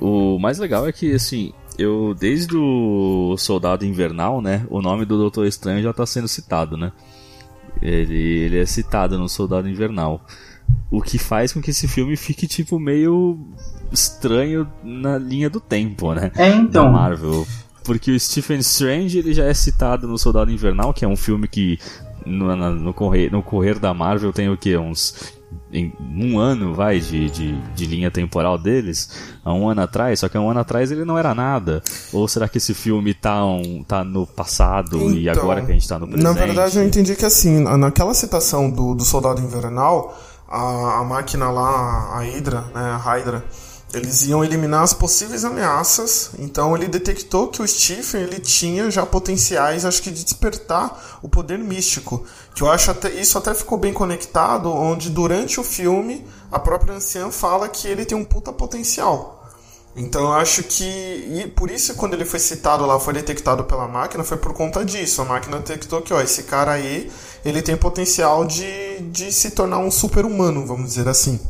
O mais legal é que, assim, eu, desde o Soldado Invernal, né, o nome do Doutor Estranho já tá sendo citado, né? Ele, ele é citado no Soldado Invernal. O que faz com que esse filme fique, tipo, meio estranho na linha do tempo, né? É, Da então, Marvel. Porque o Stephen Strange ele já é citado no Soldado Invernal, que é um filme que no, no, correr, no correr da Marvel tem o que? Uns. Em um ano, vai, de, de, de linha temporal deles, há um ano atrás, só que há um ano atrás ele não era nada. Ou será que esse filme tá, um, tá no passado e Então, agora que a gente tá no presente? Na verdade, eu entendi que assim, na- naquela citação do, do Soldado Invernal, a, a máquina lá, a Hydra, né, a Hydra, Eles iam eliminar as possíveis ameaças, então ele detectou que o Stephen ele tinha já potenciais, acho que de despertar o poder místico, que eu acho até isso até ficou bem conectado, onde durante o filme a própria anciã fala que ele tem um puta potencial. Então eu acho que. E por isso, quando ele foi citado lá, foi detectado pela máquina, foi por conta disso. A máquina detectou que, ó, esse cara aí, ele tem potencial de, de se tornar um super-humano, vamos dizer assim.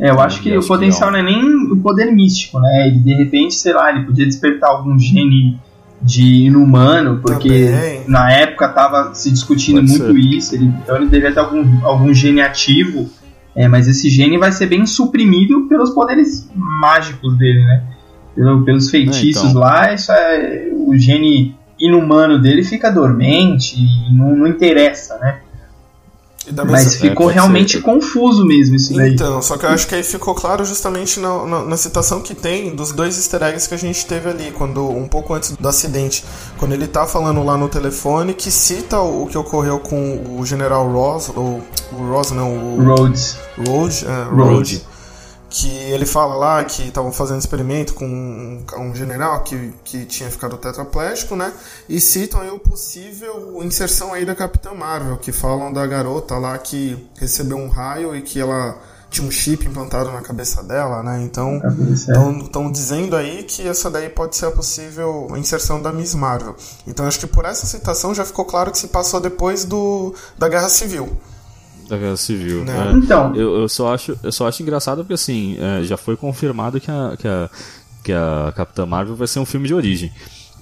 É, eu acho que o potencial não é nem o poder místico, né? Ele, de repente, sei lá, ele podia despertar algum gene de inumano, porque Também. na época tava se discutindo Pode muito ser. isso, ele, então ele deveria ter algum, algum gene ativo, é, mas esse gene vai ser bem suprimido pelos poderes mágicos dele, né? Pelo, pelos feitiços é, então. lá, isso é, o gene inumano dele fica dormente e não, não interessa, né? Mas ficou é, realmente ser. confuso mesmo isso daí. Então, só que eu acho que aí ficou claro justamente na, na, na, citação que tem dos dois easter eggs que a gente teve ali, quando um pouco antes do acidente, quando ele tá falando lá no telefone, que cita o, o que ocorreu com o General Ross, ou o Ross não, o Rhodes. Rhodes, é, Rhodes que ele fala lá que estavam fazendo experimento com um, um, general que, que tinha ficado tetraplégico, né? E citam aí o possível inserção aí da Capitã Marvel, que falam da garota lá que recebeu um raio e que ela tinha um chip implantado na cabeça dela, né? Então, estão dizendo aí que essa daí pode ser a possível inserção da Miss Marvel. Então, acho que por essa citação já ficou claro que se passou depois do, da Guerra Civil da Guerra Civil. Né? Então. Eu, eu, só acho, eu só acho engraçado porque assim, é, já foi confirmado que a, que, a, que a Capitã Marvel vai ser um filme de origem.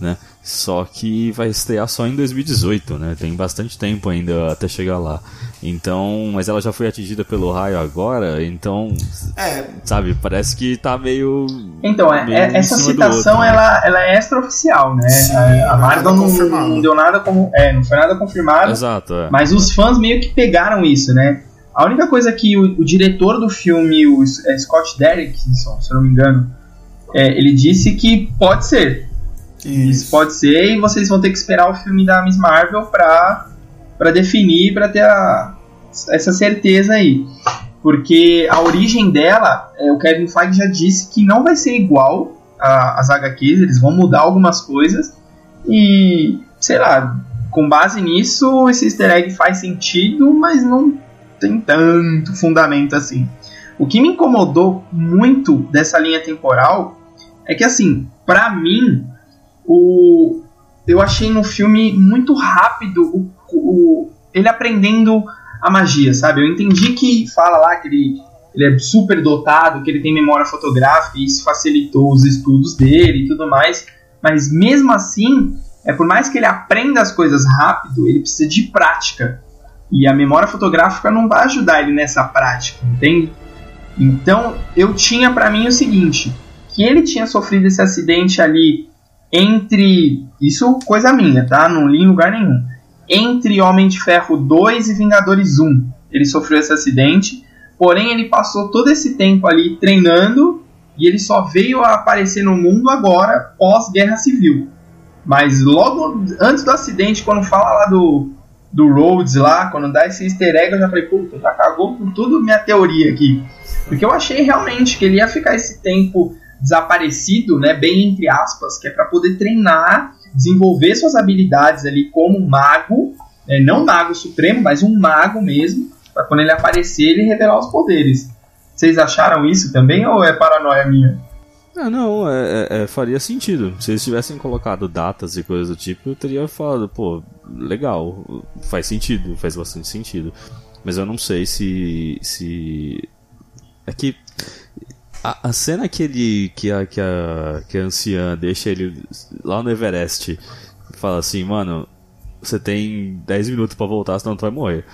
Né? Só que vai estrear só em 2018, né? Tem bastante tempo ainda até chegar lá. Então, mas ela já foi atingida pelo raio agora, então, é. sabe, parece que tá meio. Então, é, meio essa citação outro, né? ela, ela é extraoficial, né? Sim, a, a Marvel não, não, deu nada como, é, não foi nada confirmado. Exato. É. Mas os fãs meio que pegaram isso, né? A única coisa que o, o diretor do filme, o é Scott Derrickson, se eu não me engano, é, ele disse que pode ser. Isso. Isso pode ser, e vocês vão ter que esperar o filme da Miss Marvel pra para definir, para ter a, essa certeza aí. Porque a origem dela, é, o Kevin Feige já disse que não vai ser igual às HQs, eles vão mudar algumas coisas. E, sei lá, com base nisso, esse easter egg faz sentido, mas não tem tanto fundamento assim. O que me incomodou muito dessa linha temporal é que, assim, para mim, o, eu achei no filme muito rápido o o, ele aprendendo a magia, sabe? Eu entendi que fala lá que ele, ele é super dotado, que ele tem memória fotográfica e isso facilitou os estudos dele e tudo mais, mas mesmo assim, é por mais que ele aprenda as coisas rápido, ele precisa de prática. E a memória fotográfica não vai ajudar ele nessa prática, entende? Então, eu tinha para mim o seguinte, que ele tinha sofrido esse acidente ali entre isso coisa minha, tá? Não li em lugar nenhum entre Homem de Ferro 2 e Vingadores 1. Ele sofreu esse acidente, porém ele passou todo esse tempo ali treinando e ele só veio a aparecer no mundo agora pós-guerra civil. Mas logo antes do acidente, quando fala lá do, do Rhodes lá, quando dá esse easter egg, eu já falei, puta, já cagou com tudo minha teoria aqui. Porque eu achei realmente que ele ia ficar esse tempo desaparecido, né, bem entre aspas, que é para poder treinar desenvolver suas habilidades ali como mago, né, não mago supremo, mas um mago mesmo, para quando ele aparecer ele revelar os poderes. Vocês acharam isso também ou é paranoia minha? Ah, não, é, é, é, faria sentido. Se eles tivessem colocado datas e coisas do tipo, eu teria falado, pô, legal, faz sentido, faz bastante sentido. Mas eu não sei se. se... É que a, a, cena que ele. Que a, que, a, que a anciã deixa ele lá no Everest fala assim, mano, você tem 10 minutos para voltar, senão tu vai morrer.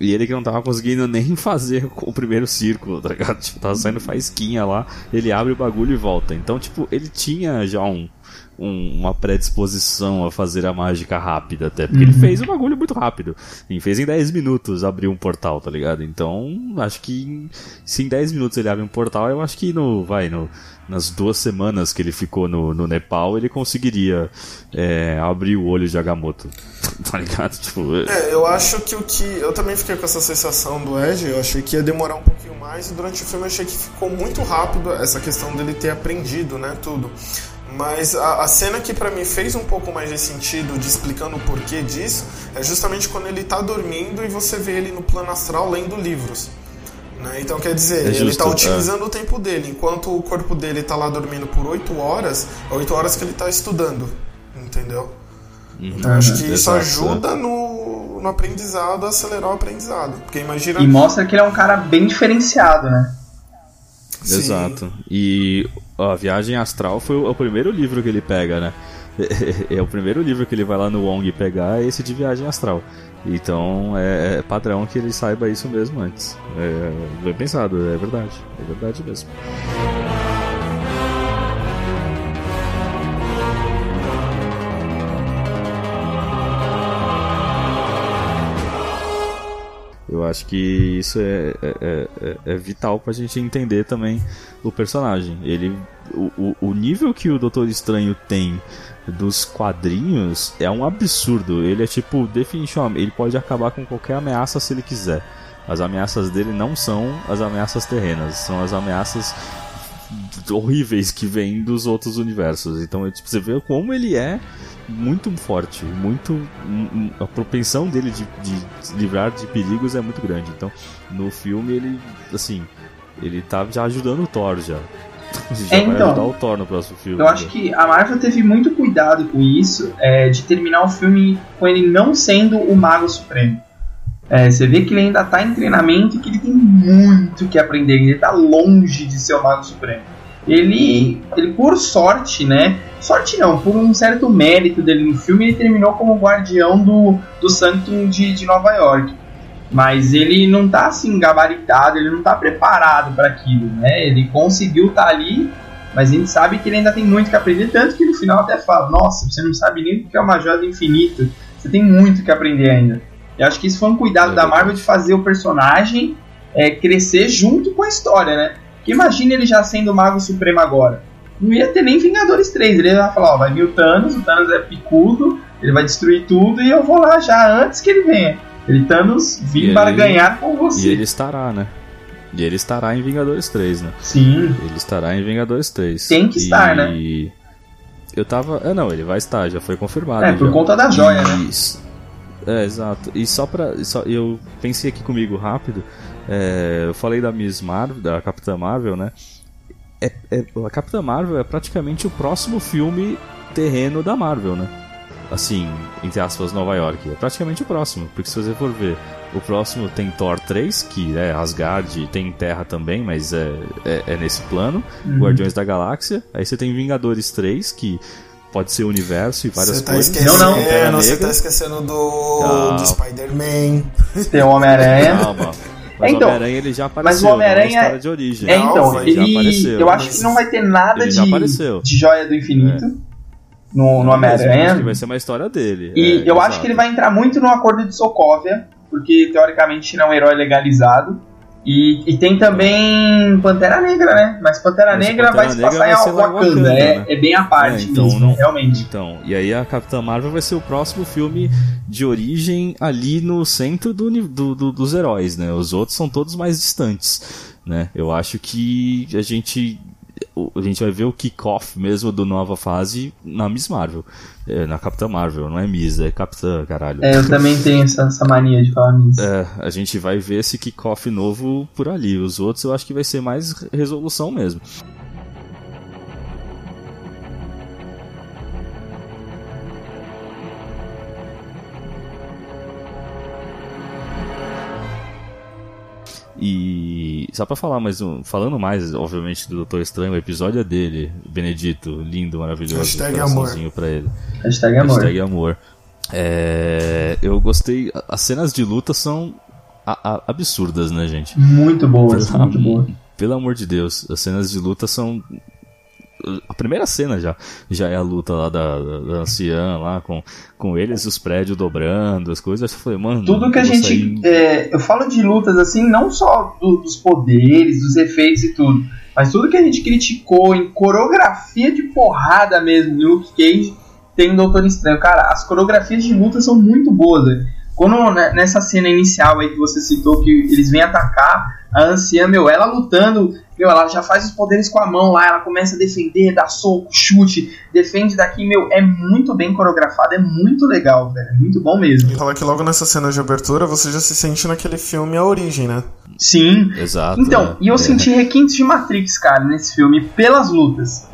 E ele que não tava conseguindo nem fazer o primeiro círculo, tá ligado? Tipo, tava saindo faísquinha lá, ele abre o bagulho e volta. Então, tipo, ele tinha já um, um, uma predisposição a fazer a mágica rápida, até. Porque uhum. ele fez o bagulho muito rápido. Ele fez em 10 minutos abrir um portal, tá ligado? Então, acho que se em 10 minutos ele abre um portal, eu acho que no. Vai, no nas duas semanas que ele ficou no, no Nepal, ele conseguiria é, abrir o olho de Agamotto. tá ligado? Tipo, é... é, eu acho que o que. Eu também fiquei com essa sensação do Edge, eu achei que ia demorar um pouquinho mais, e durante o filme eu achei que ficou muito rápido essa questão dele ter aprendido, né? Tudo. Mas a, a, cena que para mim fez um pouco mais de sentido, de explicando o porquê disso, é justamente quando ele tá dormindo e você vê ele no plano astral lendo livros. Né? Então quer dizer, é ele está utilizando é. o tempo dele, enquanto o corpo dele está lá dormindo por 8 horas, é 8 horas que ele está estudando. Entendeu? Uhum. Então acho que isso ajuda no, no aprendizado, a acelerar o aprendizado. Porque imagina. E mostra que ele é um cara bem diferenciado, né? Sim. Exato. E a Viagem Astral foi o, primeiro livro que ele pega, né? É o primeiro livro que ele vai lá no Wong pegar, é esse de Viagem Astral. Então é, é, padrão que ele saiba isso mesmo antes. É pensado, é verdade. É verdade mesmo. Eu acho que isso é, é, é, é vital pra gente entender também o personagem. Ele, o, o nível que o Doutor Estranho tem dos quadrinhos é um absurdo. Ele é tipo, definitivamente, ele pode acabar com qualquer ameaça se ele quiser. As ameaças dele não são as ameaças terrenas, são as ameaças horríveis que vêm dos outros universos. Então, é, tipo, você vê como ele é muito forte, muito a propensão dele de, de livrar de perigos é muito grande. Então, no filme ele, assim, ele tá já ajudando o Thor já. Já é, então, vai o Thor no próximo filme. Eu acho que a Marvel teve muito cuidado com isso, é, de terminar o filme com ele não sendo o Mago Supremo. É, você vê que ele ainda está em treinamento e que ele tem muito que aprender, ele está longe de ser o Mago Supremo. Ele, ele, por sorte, né? Sorte não, por um certo mérito dele no filme, ele terminou como guardião do, do Sanctum de, de Nova York. Mas ele não tá assim gabaritado, ele não tá preparado para aquilo, né? Ele conseguiu estar tá ali, mas a gente sabe que ele ainda tem muito que aprender, tanto que no final até fala: Nossa, você não sabe nem o que é uma joia do infinito, você tem muito que aprender ainda. Eu acho que isso foi um cuidado é da Marvel de fazer o personagem é, crescer junto com a história, né? Porque imagine ele já sendo o Mago Supremo agora. Não ia ter nem Vingadores 3. Ele ia falar: Ó, vai vir o Thanos, o Thanos é picudo, ele vai destruir tudo e eu vou lá já antes que ele venha. Ele Thanos vim para ganhar com você. E ele estará, né? E ele estará em Vingadores 3, né? Sim. Ele estará em Vingadores 3. Tem que e... estar, né? Eu tava. É, não, ele vai estar, já foi confirmado. É, por já. conta da joia, né? É, exato. E só pra. Só, eu pensei aqui comigo rápido. É, eu falei da Miss Marvel, da Capitã Marvel, né? É, é, a Capitã Marvel é praticamente o próximo filme terreno da Marvel, né? assim, entre aspas, Nova York. É praticamente o próximo, porque se você for ver, o próximo tem Thor 3, que é Asgard, tem Terra também, mas é, é, é nesse plano. Uhum. Guardiões da Galáxia. Aí você tem Vingadores 3, que pode ser universo e várias tá coisas. Esquecendo, não, não. Você tá esquecendo do, do Spider-Man. Tem o Homem-Aranha. Calma. Mas então, o Homem-Aranha ele já apareceu. Mas o Homem-Aranha. de origem. É, então, ele, eu acho que não vai ter nada de, de joia do infinito. É no, no Homem-Aranha. Vai ser uma história dele. E é, eu exato. acho que ele vai entrar muito no acordo de Sokovia, porque teoricamente não é um herói legalizado. E, e tem também Pantera Negra, né? Mas Pantera Mas Negra Pantera vai se passar em Wakanda, Wakanda é, né? é, bem a parte é, então, mesmo, não, realmente. Então, e aí a Capitã Marvel vai ser o próximo filme de origem ali no centro do, do, do, dos heróis, né? Os outros são todos mais distantes, né? Eu acho que a gente a gente vai ver o kickoff mesmo do nova fase na Miss Marvel. É, na Capitã Marvel, não é Miss, é Capitã, caralho. É, eu também tenho essa, essa mania de falar Miss. É, a gente vai ver esse kickoff novo por ali. Os outros eu acho que vai ser mais resolução mesmo. E só para falar mais um, falando mais, obviamente, do Doutor Estranho, o episódio é dele, Benedito, lindo, maravilhoso, Hashtag amor. para ele. Hashtag amor. Hashtag amor. É, eu gostei, as cenas de luta são a, a, absurdas, né, gente? Muito boas, pelo, muito boas. Pelo amor de Deus, as cenas de luta são a primeira cena já, já é a luta lá da, da, da anciã lá com, com eles, os prédios dobrando, as coisas. Eu falei, mano. Tudo que a gente. Sair... É, eu falo de lutas assim, não só do, dos poderes, dos efeitos e tudo, mas tudo que a gente criticou em coreografia de porrada mesmo, Luke Cage tem o Doutor Estranho. Cara, as coreografias de luta são muito boas, velho. Quando né, nessa cena inicial aí que você citou, que eles vêm atacar a anciã, meu, ela lutando, meu, ela já faz os poderes com a mão lá, ela começa a defender, dá soco, chute, defende daqui, meu, é muito bem coreografado, é muito legal, velho, é muito bom mesmo. E fala que logo nessa cena de abertura você já se sente naquele filme A Origem, né? Sim. Exato. Então, é. e eu é. senti requintes de Matrix, cara, nesse filme, pelas lutas.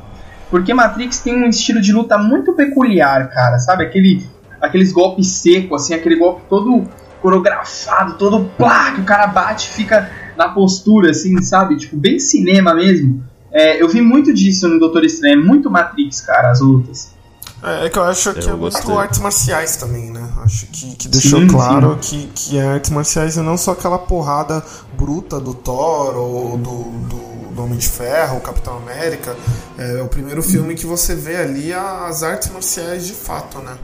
Porque Matrix tem um estilo de luta muito peculiar, cara, sabe? Aquele aqueles golpes secos, assim, aquele golpe todo coreografado, todo plá, que o cara bate fica na postura, assim, sabe? Tipo, bem cinema mesmo. É, eu vi muito disso no Doutor Estranho, muito Matrix, cara, as lutas. É, é que eu acho que eu é gostei. muito artes marciais também, né? Acho que, que deixou sim, claro sim. Que, que é artes marciais e não só aquela porrada bruta do Thor ou do, do, do Homem de Ferro, o Capitão América. É, é o primeiro filme que você vê ali as artes marciais de fato, né?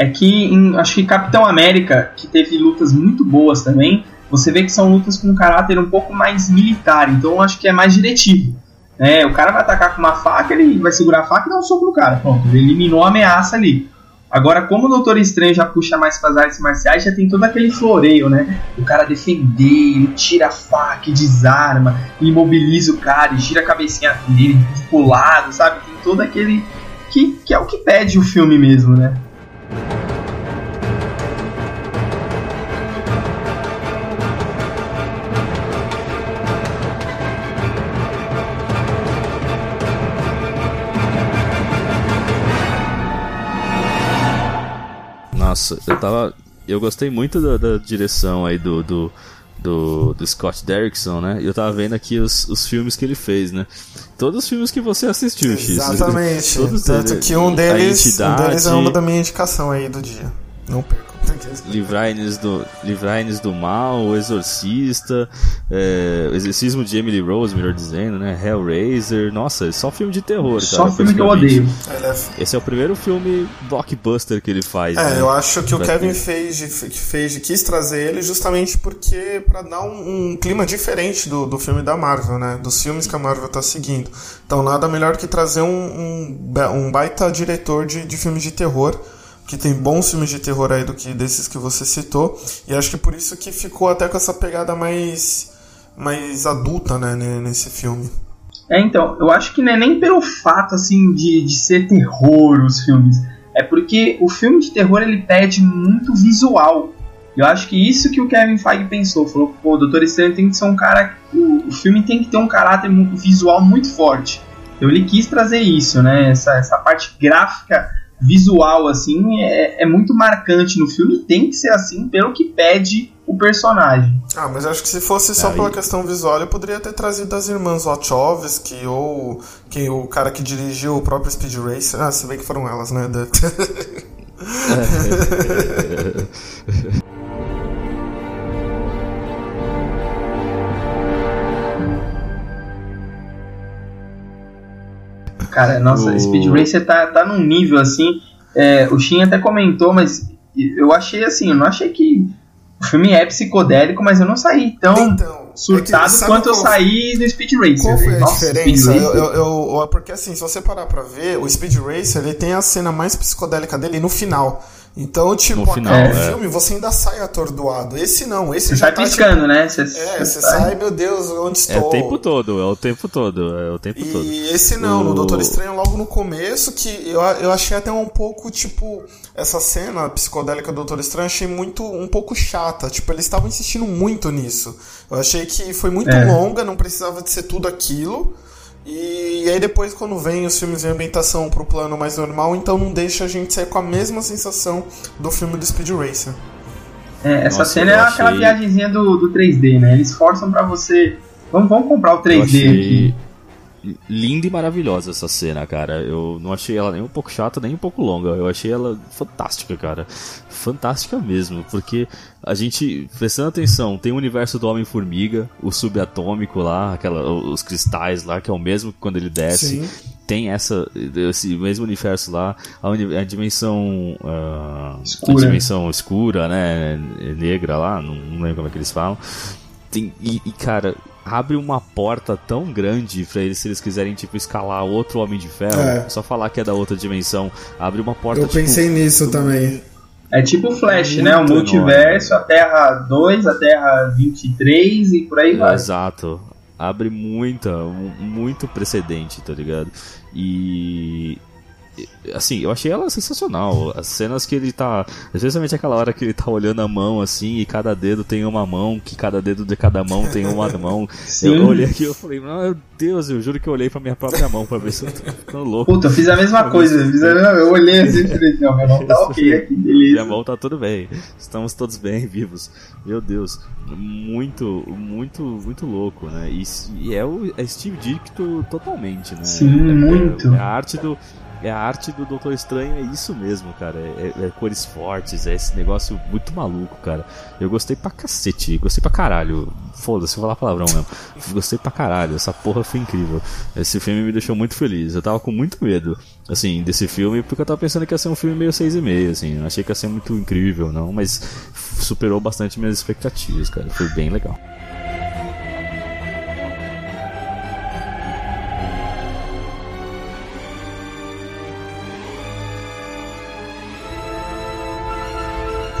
é que em, acho que Capitão América, que teve lutas muito boas também, você vê que são lutas com um caráter um pouco mais militar, então acho que é mais diretivo. É, o cara vai atacar com uma faca, ele vai segurar a faca e dar um soco no cara. Pronto, ele eliminou a ameaça ali. Agora, como o Doutor Estranho já puxa mais para as artes marciais, já tem todo aquele floreio, né? O cara defender, ele tira a faca, desarma, imobiliza o cara, gira a cabecinha dele pro lado, sabe? Tem todo aquele. Que, que é o que pede o filme mesmo, né? Nossa, eu tava. Eu gostei muito da, da direção aí do, do, do, do, Scott Derrickson, né? E eu tava vendo aqui os, os filmes que ele fez, né? Todos os filmes que você assistiu, X. Exatamente. Tanto que um deles, um deles é uma da minha indicação aí do dia. Não perca. Livrai-nos do, Livrai do Mal, O Exorcista, é, O Exorcismo de Emily Rose, melhor dizendo, né? Hellraiser. Nossa, é só filme de terror, só cara. Só filme que eu odeio. Esse é o primeiro filme blockbuster que ele faz. É, né? eu acho que o Kevin Feige, Feige quis trazer ele justamente porque para dar um, um, clima diferente do, do filme da Marvel, né? Dos filmes que a Marvel tá seguindo. Então nada melhor que trazer um, um, um baita diretor de, de filmes de terror que tem bons filmes de terror aí do que desses que você citou. E acho que por isso que ficou até com essa pegada mais, mais adulta, né, nesse filme. É, então, eu acho que não é nem pelo fato, assim, de, de ser terror os filmes. É porque o filme de terror, ele pede muito visual. Eu acho que isso que o Kevin Feige pensou. Falou, pô, o Doutor Estranho tem que ser um cara... O, o filme tem que ter um caráter visual muito forte. Então ele quis trazer isso, né? Essa, essa parte gráfica visual assim é, é muito marcante no filme e tem que ser assim pelo que pede o personagem. Ah, mas acho que se fosse só Aí... pela questão visual, eu poderia ter trazido as irmãs Wachowski ou quem, o cara que dirigiu o próprio Speed Racer. Ah, você vê que foram elas, né? Cara, nossa, o... Speed Racer tá, tá num nível assim. É, o Shin até comentou, mas eu achei assim, eu não achei que o filme é psicodélico, mas eu não saí tão então, surtado é quanto eu saí do Speed Racer. Qual foi a Nossa, diferença? Eu, eu, eu, porque assim, se você parar pra ver, o Speed Racer ele tem a cena mais psicodélica dele no final. Então, tipo, no final, é. filme você ainda sai atordoado. Esse não, esse você já sai tá, piscando, tipo, né? Você, é, você sai. sai, meu Deus, onde estou? É o tempo todo, é o tempo todo, é o tempo e todo. E esse não, o... no Doutor Estranho logo no começo, que eu, eu achei até um pouco, tipo, essa cena psicodélica do Doutor Estranho, achei muito, um pouco chata. Tipo, eles estavam insistindo muito nisso. Eu achei que foi muito é. longa, não precisava de ser tudo aquilo. E, aí depois quando vem os filmes de ambientação pro plano mais normal, então não deixa a gente sair com a mesma sensação do filme do Speed Racer. É, essa Nossa, cena é achei... aquela viagemzinha do, do 3D, né? Eles forçam para você. Vamos, vamos comprar o 3D achei... aqui linda e maravilhosa essa cena, cara. Eu não achei ela nem um pouco chata, nem um pouco longa. Eu achei ela fantástica, cara. Fantástica mesmo, porque a gente, prestando atenção, tem o universo do Homem-Formiga, o subatômico lá, aquela, os cristais lá, que é o mesmo que quando ele desce. Sim. tem essa esse mesmo universo lá, a, a dimensão uh, escura. a dimensão escura, né, negra lá, não, não lembro como é que eles falam. Tem, e, e, cara, abre uma porta tão grande para eles se eles quiserem tipo escalar outro Homem de Ferro, É. só falar que é da outra dimensão, abre uma porta Eu tipo, pensei nisso também. É tipo o Flash, né? O Muito multiverso, a Terra 2, a Terra 23 e por aí vai. Exato. Abre muita, um- muito precedente, tá ligado? E. Assim, eu achei ela sensacional. As cenas que ele tá. Especialmente aquela hora que ele tá olhando a mão assim, e cada dedo tem uma mão, que cada dedo de cada mão tem uma mão. Sim. Eu olhei aqui e falei, meu Deus, eu juro que eu olhei pra minha própria mão pra ver se eu tô ficando louco. Puta, eu fiz a mesma coisa. Eu, fiz a mesma- eu olhei assim e falei, não, meu irmão tá ok aqui, Minha beleza. mão tá tudo bem. Estamos todos bem, vivos. Meu Deus. Muito, muito, muito louco, né? E, e é o é Steve Ditko totalmente, né? Sim, É- é- muito. É, a arte do. É a arte do Doutor Estranho, é isso mesmo, cara. É, é- é cores fortes, é esse negócio muito maluco, cara. Eu gostei pra cacete, gostei pra caralho. Foda-se, vou falar palavrão mesmo. Gostei pra caralho, essa porra foi incrível. Esse filme me deixou muito feliz. Eu tava com muito medo, assim, desse filme, porque eu tava pensando que ia ser um filme meio 6,5, assim. Eu achei que ia ser muito incrível, não, mas superou bastante minhas expectativas, cara. Foi bem legal.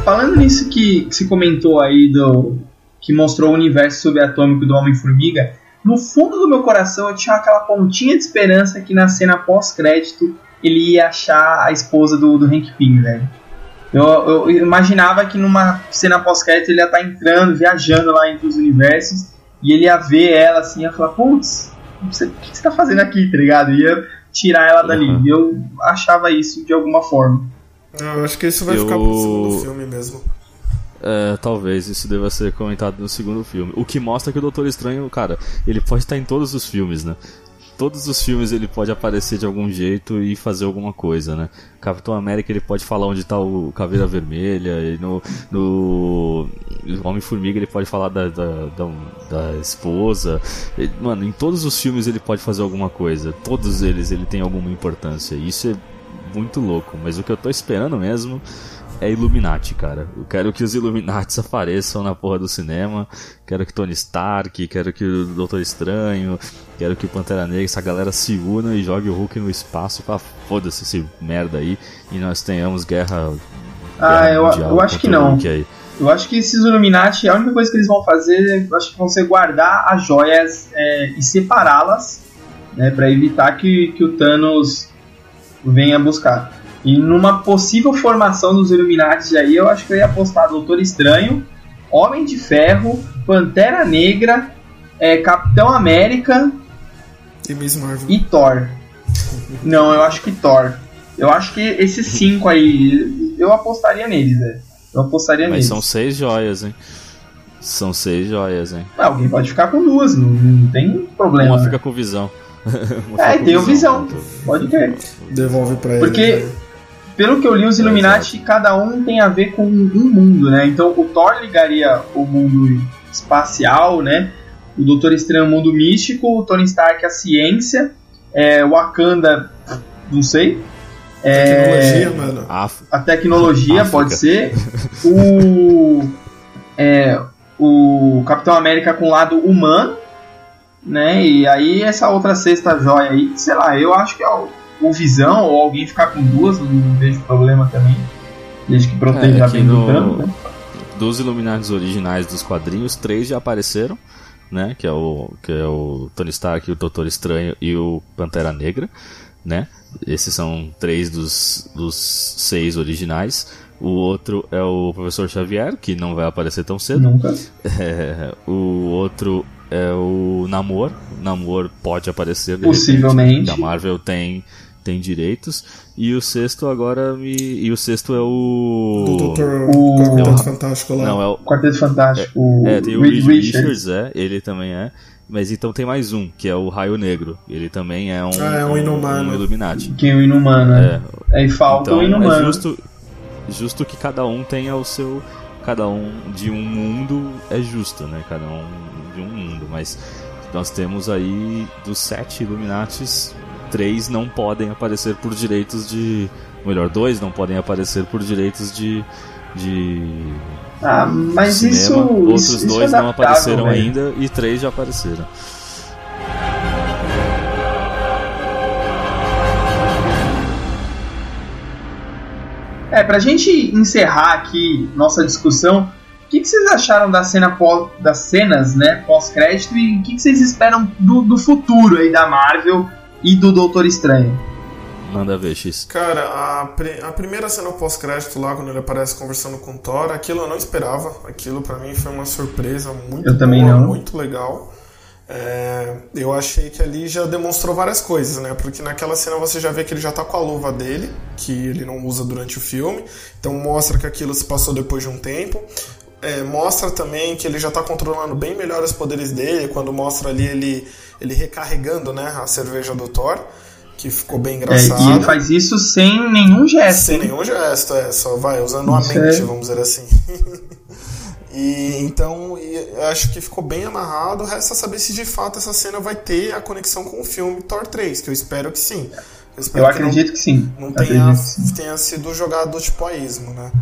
Falando nisso que, que se comentou aí do. que mostrou o universo subatômico do Homem-Formiga, no fundo do meu coração eu tinha aquela pontinha de esperança que na cena pós-crédito ele ia achar a esposa do, do Hank Pym, velho. Eu, eu- eu imaginava que numa cena pós-crédito ele ia estar entrando, viajando lá entre os universos, e ele ia ver ela assim, ia falar, putz, você- o que você tá fazendo aqui, tá ligado? Ia tirar ela dali. Uhum. Eu achava isso de alguma forma. Eu acho que isso vai Eu- ficar pro segundo filme mesmo. É, talvez isso deva ser comentado no segundo filme. O que mostra que o Doutor Estranho, cara, ele pode estar em todos os filmes, né? Todos os filmes ele pode aparecer de algum jeito e fazer alguma coisa, né? Capitão América ele pode falar onde tá o Caveira Vermelha, e no, no Homem-Formiga ele pode falar da, da, da, da esposa. E, Mano, em todos os filmes ele pode fazer alguma coisa. Todos eles ele tem alguma importância. Isso é muito louco. Mas o que eu tô esperando mesmo é Illuminati, cara. Eu quero que os Illuminatis apareçam na porra do cinema. Quero que Tony Stark, quero que o Doutor Estranho, quero que o Pantera Negra, essa galera se una e jogue o Hulk no espaço pra foda-se esse merda aí e nós tenhamos guerra. Ah, guerra eu- eu acho que não. Eu acho que esses Illuminati, a única coisa que eles vão fazer, eu acho que vão ser guardar as joias é, e separá-las, né, para evitar que, que o Thanos venha buscar. E numa possível formação dos Illuminati aí, eu acho que eu ia apostar Doutor Estranho, Homem de Ferro, Pantera Negra, é, Capitão América E Miss Marvel. e Thor. Não, eu acho que Thor. Eu acho que esses cinco aí, eu apostaria neles, velho. Eu apostaria Mas neles. são seis joias, hein? São seis joias, hein? Ah, alguém pode ficar com duas, não, não tem problema. Uma né? fica com visão. É, tem o visão. pronto. Pode crer. Devolve pra ele. Porque- né? Pelo que eu li, os É, Illuminati, cada um tem a ver com um mundo, né? Então o Thor ligaria o mundo espacial, né? O Doutor Estranho o mundo místico, o Tony Stark a ciência, é, o Wakanda, não sei. É, Tecnologia, mano. A tecnologia África. pode ser. O, é, o Capitão América com o lado humano, né? E aí essa outra sexta joia aí, sei lá, eu acho que é o, o Visão ou alguém ficar com duas, não vejo problema também. Desde que proteja É, bem do no- Thanos, né? dos Illuminati originais dos quadrinhos, três já apareceram, né? Que é o, que é o Tony Stark, o Doutor Estranho e o Pantera Negra, né? Esses são três dos, dos seis originais. O outro é o Professor Xavier, que não vai aparecer tão cedo. Nunca. É, o outro é o Namor. Namor pode aparecer de Possivelmente. repente, que A Marvel tem tem direitos. E o sexto agora me e o sexto é o Do Doutor O- Não. Fantástico lá. Não, é o Quarteto Fantástico. o é, tem o Reed Reed Richards, é, ele também é. Mas então tem mais um, que é o Raio Negro. Ele também é um, Ah, é um inumano. um Illuminati. Que é o Inumano, né? É, Aí falta então o Inumano. é justo, justo que cada um tenha o seu. Cada um de um mundo é justo, né? Cada um um. Mas nós temos aí dos sete Illuminatis, três não podem aparecer por direitos de. Melhor, dois não podem aparecer por direitos de. de ah, mas cinema. isso. Outros isso, dois isso é não apareceram véio. ainda e três já apareceram. É, pra gente encerrar aqui nossa discussão, que, que vocês acharam da cena pós, das cenas, né, pós-crédito e o que, que vocês esperam do, do futuro aí da Marvel e do Doutor Estranho? Manda ver, X. Cara, a, a primeira cena pós-crédito lá, quando ele aparece conversando com Thor, aquilo eu não esperava. Aquilo para mim foi uma surpresa muito eu boa, também não. muito legal. É, eu achei que ali já demonstrou várias coisas, né? Porque naquela cena você já vê que ele já tá com a luva dele, que ele não usa durante o filme. Então mostra que aquilo se passou depois de um tempo. É, mostra também que ele já tá controlando bem melhor os poderes dele, quando mostra ali ele, ele recarregando né, a cerveja do Thor, que ficou bem engraçado. É, e ele faz isso sem nenhum gesto. Sem nenhum gesto, é, só vai usando isso a mente, é... vamos dizer assim. E então e acho que ficou bem amarrado. Resta saber se de fato essa cena vai ter a conexão com o filme Thor 3, que eu espero que sim. Eu, eu que acredito não, que sim. Não tenha, que sim. tenha sido jogado tipo a ismo, né?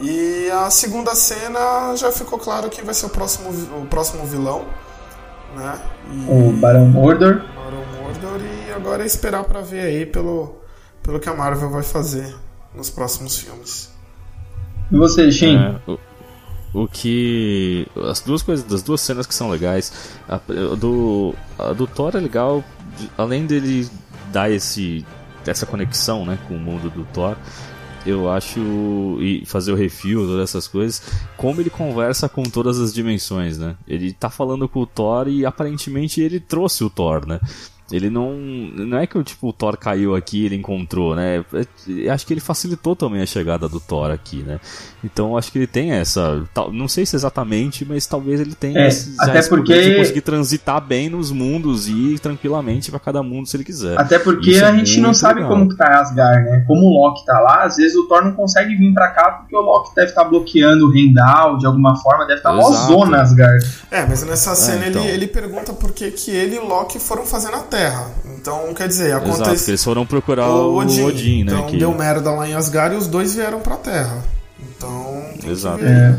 E a segunda cena já ficou claro que vai ser o próximo, o próximo vilão, né? E, o Barão Mordor. Barão Mordor e agora é esperar para ver aí pelo, pelo que a Marvel vai fazer nos próximos filmes. E você, Shin? É, o que. As duas coisas, das duas cenas que são legais. A, do, a do Thor é legal, além dele dar esse, essa conexão né, com o mundo do Thor. Eu acho. E fazer o refil, todas essas coisas. Como ele conversa com todas as dimensões, né? Ele tá falando com o Thor e aparentemente ele trouxe o Thor, né? Ele não. Não é que tipo, o Thor caiu aqui e ele encontrou, né? É, acho que ele facilitou também a chegada do Thor aqui, né? Então acho que ele tem essa. Não sei se exatamente, mas talvez ele tenha é, esse, até porque... de conseguir transitar bem nos mundos e ir tranquilamente para cada mundo se ele quiser. Até porque Isso a é gente não sabe legal. como que tá Asgard, né? Como o Loki tá lá, às vezes o Thor não consegue vir para cá porque o Loki deve estar tá bloqueando o Heimdall de alguma forma, deve estar tá mó zona Asgard. É, mas nessa cena é, então. ele, ele pergunta por que, que ele e o Loki foram fazer na Terra. Então, quer dizer, aconteceu. Exato, eles foram procurar o Odin, Odin né? Então que... deu merda lá em Asgard e os dois vieram pra Terra. Então. Exato. É.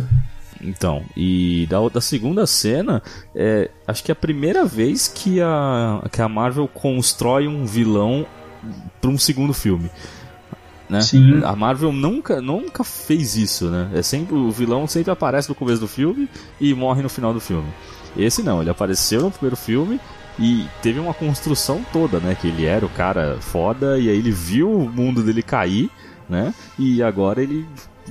Então, e da, da segunda cena, é, acho que é a primeira vez que a, que a Marvel constrói um vilão para um segundo filme. Né? Sim. A Marvel nunca, nunca fez isso, né? É sempre, o vilão sempre aparece no começo do filme e morre no final do filme. Esse não, ele apareceu no primeiro filme e teve uma construção toda, né? Que ele era o cara foda e aí ele viu o mundo dele cair, né? E agora ele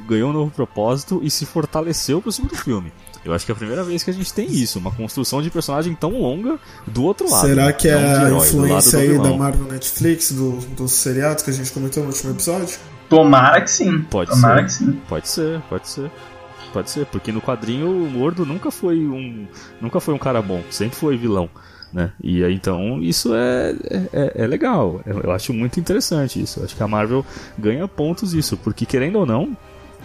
ganhou um novo propósito e se fortaleceu pro segundo filme. Eu acho que é a primeira vez que a gente tem isso, uma construção de personagem tão longa do outro lado. Será que é a herói, influência aí da Marvel Netflix, do, dos seriados que a gente comentou no último episódio? Tomara que sim. Pode Tomara ser. que sim. Pode ser, pode ser. Pode ser, porque no quadrinho o Mordo nunca foi um. Nunca foi um cara bom, sempre foi vilão. Né? E aí, então isso é, é, é legal. Eu acho muito interessante isso. Eu acho que a Marvel ganha pontos isso, porque querendo ou não,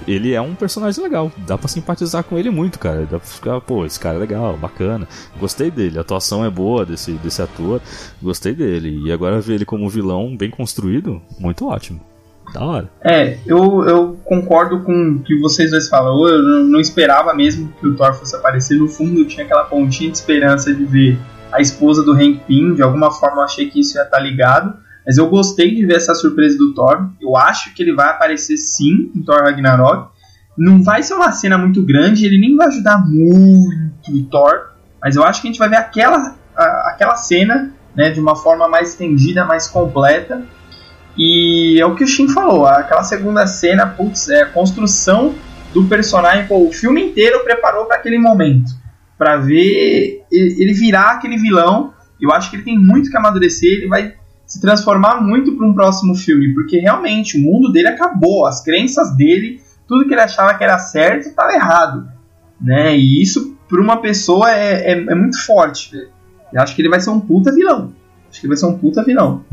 ele é um personagem legal. Dá pra simpatizar com ele muito, cara. Dá pra ficar, pô, esse cara é legal, bacana. Gostei dele. A atuação é boa desse, desse ator. Gostei dele. E agora ver ele como vilão bem construído, muito ótimo. Da hora. É, eu, eu concordo com o que vocês dois falam. Eu não esperava mesmo que o Thor fosse aparecer. No fundo, eu tinha aquela pontinha de esperança de ver a esposa do Hank Pym. De alguma forma, eu achei que isso ia estar ligado. Mas eu gostei de ver essa surpresa do Thor. Eu acho que ele vai aparecer sim em Thor Ragnarok. Não vai ser uma cena muito grande, ele nem vai ajudar muito o Thor. Mas eu acho que a gente vai ver aquela, a, aquela cena né, de uma forma mais estendida, mais completa. E é o que o Shin falou, aquela segunda cena, putz, é a construção do personagem, pô, o filme inteiro preparou para aquele momento, para ver ele virar aquele vilão. Eu acho que ele tem muito que amadurecer, ele vai se transformar muito para um próximo filme, porque realmente o mundo dele acabou, as crenças dele, tudo que ele achava que era certo estava errado, né? E isso para uma pessoa é, é, é, muito forte. Eu acho que ele vai ser um puta vilão. Acho que ele vai ser um puta vilão.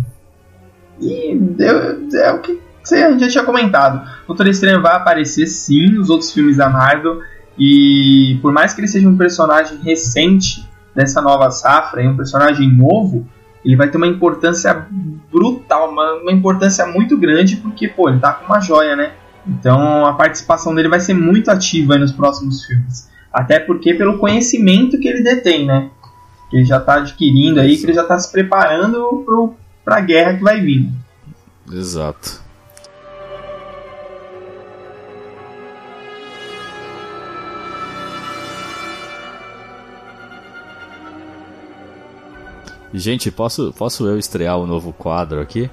E é, o que a gente já tinha comentado. O Doutor Estranho vai aparecer sim nos outros filmes da Marvel. E por mais que ele seja um personagem recente dessa nova safra, um personagem novo, ele vai ter uma importância brutal, uma, uma importância muito grande, porque, pô, ele tá com uma joia, né? Então a participação dele vai ser muito ativa nos próximos filmes. Até porque pelo conhecimento que ele detém, né? Que ele já está adquirindo aí, que ele já está se preparando para a guerra que vai vir. Exato. Gente, posso, posso eu estrear o um novo quadro aqui?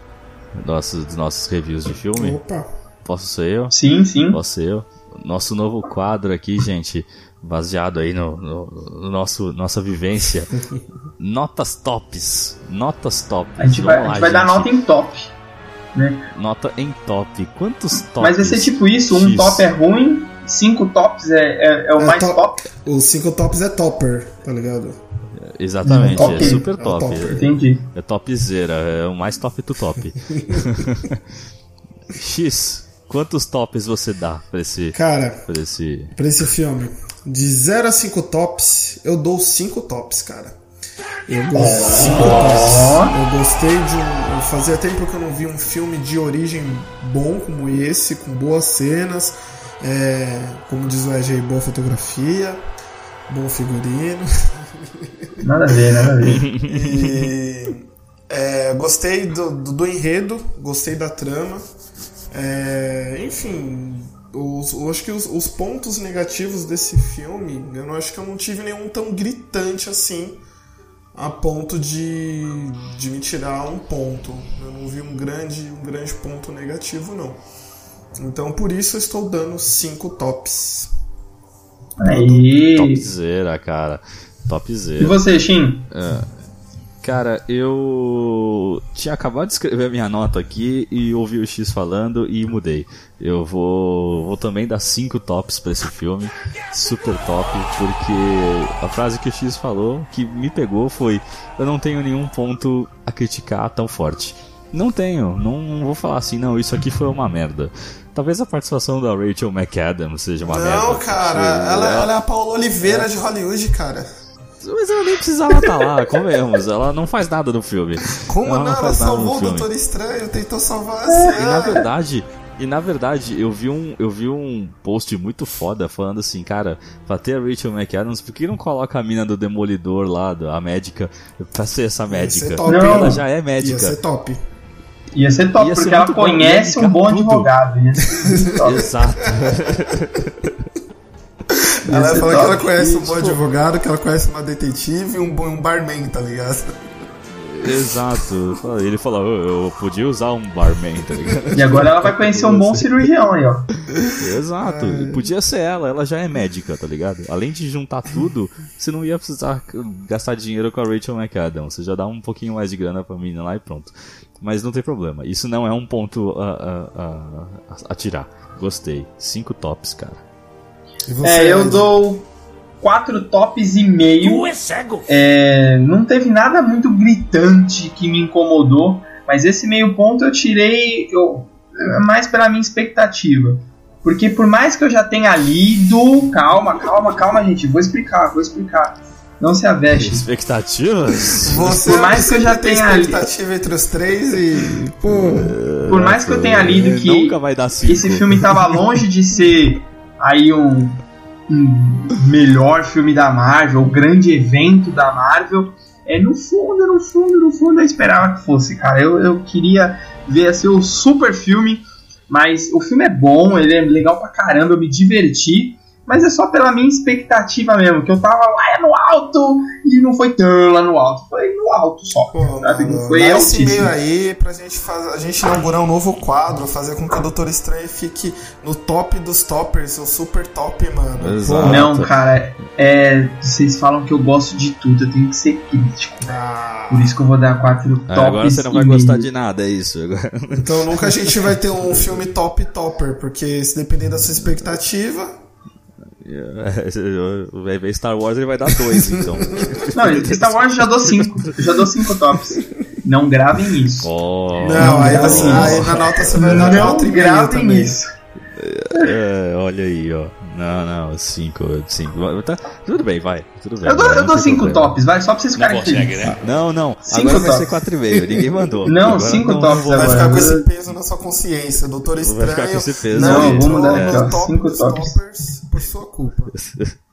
Nossos, dos nossos reviews de filme? Opa! Posso ser eu? Sim, sim. Posso ser eu? Nosso novo quadro aqui, gente, baseado aí no, no, no nosso nossa vivência. Notas tops. Notas tops. A gente vai, lá, a gente vai dar nota em top. Né? Nota em top. Quantos tops? Mas vai ser tipo isso: um X. top é ruim, cinco tops é, é, é o é mais top. top. Os cinco tops é topper, tá ligado? Exatamente, top. é super top. É, top. Entendi. É topzera, é o mais top do top. X, quantos tops você dá pra esse. Cara, pra esse, pra esse filme? De 0 a 5 tops, eu dou 5 tops, cara. Eu gostei, oh. eu gostei de um. Fazia tempo que eu não vi um filme de origem bom como esse, com boas cenas, é, como diz o EG, boa fotografia, bom figurino. Nada a ver, nada a ver. E, é, gostei do, do, do, enredo, gostei da trama. É, enfim, os, eu acho que os, os, pontos negativos desse filme, eu não acho que eu não tive nenhum tão gritante assim, a ponto de, de me tirar um ponto. Eu não vi um grande, um grande ponto negativo, não. Então por isso eu estou dando cinco tops. Aí. Topzera, cara. Topzera. E você, Shin? É. Cara, eu tinha acabado de escrever a minha nota aqui e ouvi o X falando e mudei. Eu vou, vou também dar 5 tops para esse filme, super top, porque a frase que o X falou que me pegou foi: Eu não tenho nenhum ponto a criticar tão forte. Não tenho, não vou falar assim, não, isso aqui foi uma merda. Talvez a participação da Rachel McAdams seja uma não, merda. Não, cara, ela, ela, é a Paula Oliveira é. de Hollywood, cara. Mas ela nem precisava estar tá lá, comemos. Ela não faz nada no filme. Como ela não? não ela salvou o Doutor Estranho, tentou salvar a é. E na verdade, e na verdade, eu vi um, eu vi um post muito foda falando assim, cara, pra ter a Rachel McAdams, por que não coloca a mina do Demolidor lá, a médica, pra ser essa médica? Ser top. Não, ela já é médica. Ia ser top. Ia ser top, ia porque ser ela conhece um bom advogado. Exato. Ela fala que ela conhece um bom advogado, que ela conhece uma detetive e um, um barman, tá ligado? Exato. Ele falou, eu podia usar um barman, tá ligado? E agora ela vai conhecer um bom cirurgião aí, ó. Exato. Podia ser ela, ela já é médica, tá ligado? Além de juntar tudo, você não ia precisar gastar dinheiro com a Rachel McAdams. Você já dá um pouquinho mais de grana pra menina lá e pronto. Mas não tem problema. Isso não é um ponto a, a, a, a tirar. Gostei. Cinco tops, cara. É, eu dou quatro tops e meio. Tu é cego! É, não teve nada muito gritante que me incomodou, mas esse meio ponto eu tirei eu, mais pela minha expectativa. Porque por mais que eu já tenha lido. Calma, calma, calma, gente. Vou explicar, vou explicar. Não se aveste. Expectativas? Você por mais que eu já tenha expectativa entre os três e. Pô. Por mais que eu tenha lido que, Nunca vai dar que esse filme estava longe de ser aí um, um melhor filme da Marvel, o grande evento da Marvel. É, no fundo, no fundo, no fundo eu esperava que fosse, cara. Eu, eu queria ver assim, o super filme, mas o filme é bom, ele é legal pra caramba, eu me diverti mas é só pela minha expectativa mesmo, que eu tava lá é no alto e não foi tão lá no alto, foi no alto só. Pô, sabe? Não foi esse meio aí pra gente, fazer, a gente inaugurar um novo quadro, fazer com que o Doutor Estranho fique no top dos toppers, o super top, mano. Exato. Não, cara, é, vocês falam que eu gosto de tudo, eu tenho que ser crítico. Ah. Por isso que eu vou dar quatro tops. Ah, agora você não vai gostar de nada, é isso. Então nunca a gente vai ter um filme top topper, porque se depender da sua expectativa Star Wars ele vai dar dois, então. Não, Star Wars já dou cinco. Já dou cinco tops. Não gravem isso. Oh, não, aí, você, aí, na nota você vai dar Não gravem isso. É, olha aí, ó. Não, não, 5, 5. Tá, tudo bem, vai. Tudo bem. Eu dou, eu dou cinco tops, vai, só pra vocês ficarem felizes. Né? Não, não. Cinco agora tops. vai ser 4,5. Ninguém mandou. Não, Agora cinco não- tops não vou- Vai agora. ficar com esse peso na sua consciência. Doutor Vai Estranho. ficar com esse peso. Não, Não, vamos dar aqui, no ó, cinco tops. toppers por sua culpa.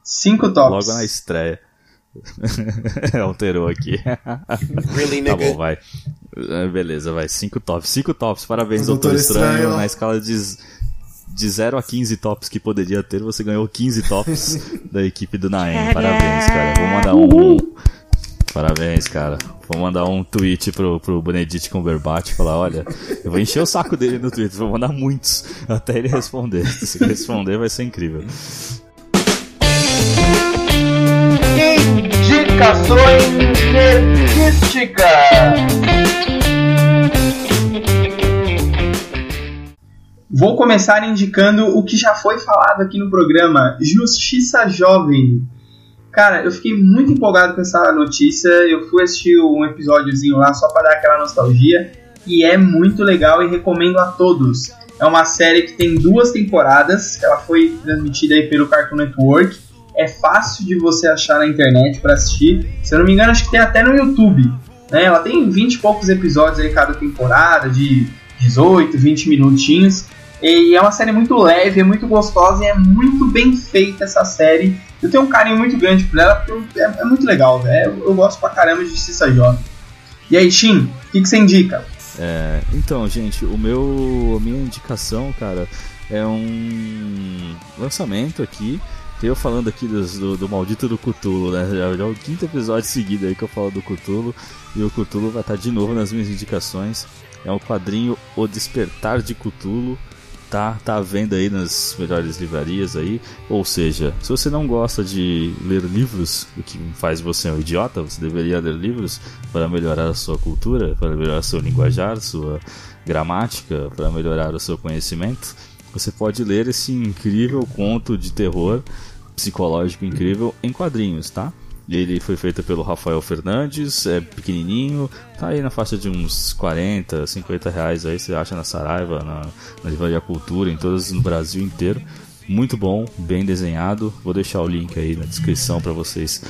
Cinco tops. Logo na estreia. Alterou aqui. Really, Tá bom, vai. É, Beleza, vai. 5 tops. 5 tops. Parabéns, Doutor Doutor Estranho. Estranho. Na escala de, de 0 a 15 tops que poderia ter, você ganhou 15 tops da equipe do Naem. Parabéns, cara. Vou mandar um. Parabéns, cara. Vou mandar um tweet pro, pro Benedict Cumberbatch e falar: olha, eu vou encher o saco dele no Twitter, vou mandar muitos até ele responder. Se ele responder, vai ser incrível. Indicações nerdísticas. Vou começar indicando o que já foi falado aqui no programa, Justiça Jovem. Cara, eu fiquei muito empolgado com essa notícia. Eu fui assistir um episódiozinho lá só para dar aquela nostalgia e é muito legal e recomendo a todos. É uma série que tem duas temporadas, ela foi transmitida aí pelo Cartoon Network. É fácil de você achar na internet para assistir. Se eu não me engano, acho que tem até no YouTube. Né? Ela tem 20 e poucos episódios aí cada temporada, de 18, 20 minutinhos. E é uma série muito leve, é muito gostosa e é muito bem feita essa série. Eu tenho um carinho muito grande por ela, porque é, é muito legal, velho. Eu, eu gosto pra caramba de Justiça Jovem. E aí, Shin, o que, você indica? É, então, gente, o meu, a minha indicação, cara, é um lançamento aqui. Eu falando aqui do, do maldito do Cthulhu, né? Já, já é o quinto episódio seguido aí que eu falo do Cthulhu. E o Cthulhu vai estar de novo nas minhas indicações. É o quadrinho O Despertar de Cthulhu. Tá, tá à venda aí nas melhores livrarias aí. Ou seja, se você não gosta de ler livros, o que faz você um idiota, você deveria ler livros para melhorar a sua cultura, para melhorar seu linguajar, sua gramática, para melhorar o seu conhecimento. Você pode ler esse incrível conto de terror psicológico incrível em quadrinhos, tá? Ele foi feito pelo Rafael Fernandes, é pequenininho, tá aí na faixa de uns 40, 50 reais aí, você acha na Saraiva, na, na Livraria Cultura, em todas no Brasil inteiro. Muito bom, bem desenhado. Vou deixar o link aí na descrição para vocês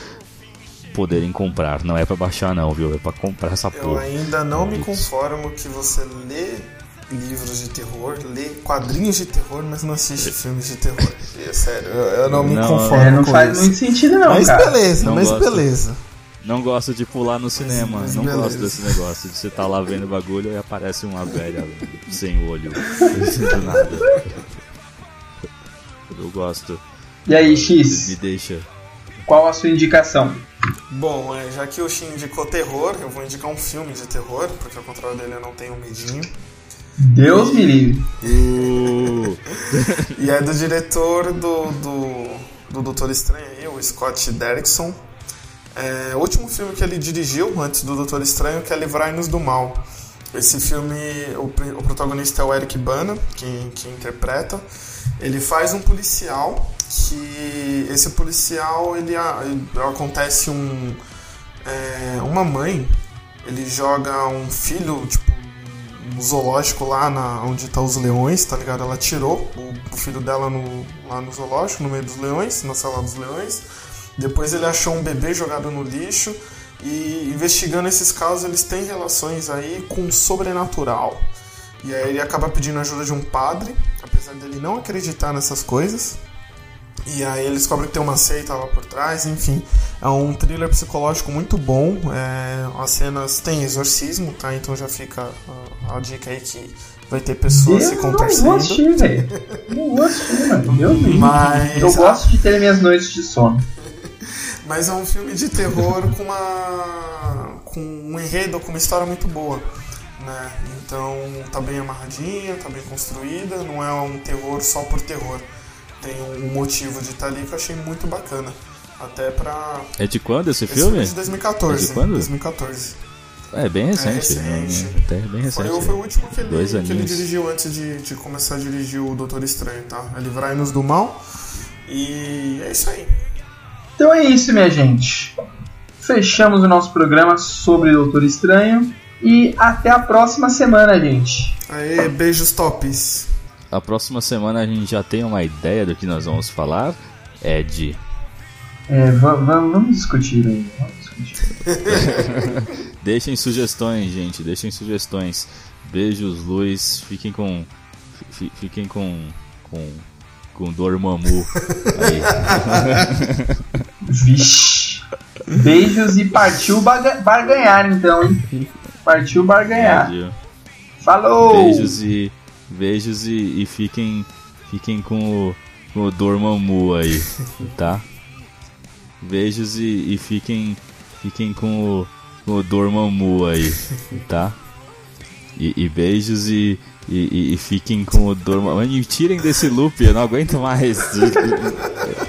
poderem comprar. Não é para baixar não, viu? É para comprar essa Eu porra. ainda não me conformo que você lê livros de terror, lê quadrinhos de terror, mas não assiste filmes de terror. É sério, eu, eu não me Não, conformo É, não com faz isso. muito sentido, não, mas cara. beleza, Não mas gosto. beleza. Não gosto de pular no cinema, mas não beleza. gosto desse negócio de você tá lá vendo bagulho e aparece uma velha sem olho, do nada. Eu gosto, E aí, me X, deixa. qual a sua indicação? Bom, é, já que o Shin indicou terror, eu vou indicar um filme de terror, porque ao contrário dele eu não tenho medinho. Deus me livre. Uh, E é do diretor do, do, do Doutor Estranho aí, o Scott Derrickson. É, o último filme que ele dirigiu antes do Doutor Estranho, que é Livrai-nos do Mal. Esse filme, o, o protagonista é o Eric Bana, que, que interpreta. Ele faz um policial que esse policial ele, ele- acontece um é, uma mãe ele joga um filho tipo um zoológico lá na, onde tá os leões, tá ligado? Ela tirou o, o filho dela no, lá no zoológico, no meio dos leões, na sala dos leões. Depois ele achou um bebê jogado no lixo e investigando esses casos eles têm relações aí com o sobrenatural. E aí ele acaba pedindo ajuda de um padre, apesar dele não acreditar nessas coisas. E aí ele descobre que tem uma seita lá por trás, enfim. É um thriller psicológico muito bom. É, as cenas têm exorcismo, tá? Então já fica a, a dica aí que vai ter pessoas se Eu não contorcendo. assistir, velho. Não assistir, mano. Deus me livre. Mas- Eu gosto de ter minhas noites de sono. Mas é um filme de terror com uma. com um enredo, com uma história muito boa. Né? Então tá bem amarradinha, tá bem construída, não é um terror só por terror. Tem um motivo de estar ali que eu achei muito bacana. Até pra. é de quando esse Esse filme? é de 2014. É de quando? 2014. É bem recente, recente. né? até bem recente. Foi, foi o último que ele, Dois que ele dirigiu antes de, de começar a dirigir o Doutor Estranho, tá? É Livrai-nos do Mal. E é isso aí. Então é isso, minha gente. Fechamos o nosso programa sobre Doutor Estranho. E até a próxima semana, gente. Aê, beijos tops. A próxima semana a gente já tem uma ideia do que nós vamos falar, Ed. É, vamos discutir aí. Vamos discutir. deixem sugestões, gente. Deixem sugestões. Beijos, luz. Fiquem com. Fiquem com. com. com Dormammu. Aí. Vixe. Beijos e partiu barganhar então, hein? Partiu barganhar. Falou! Beijos e. Beijos e, e fiquem. Fiquem com o. com o Dormammu aí, tá? Beijos e, e fiquem. Fiquem com o. com o Dormammu aí, tá? E, e beijos e, e, e, fiquem com o Dormammu. Me tirem desse loop, eu não aguento mais.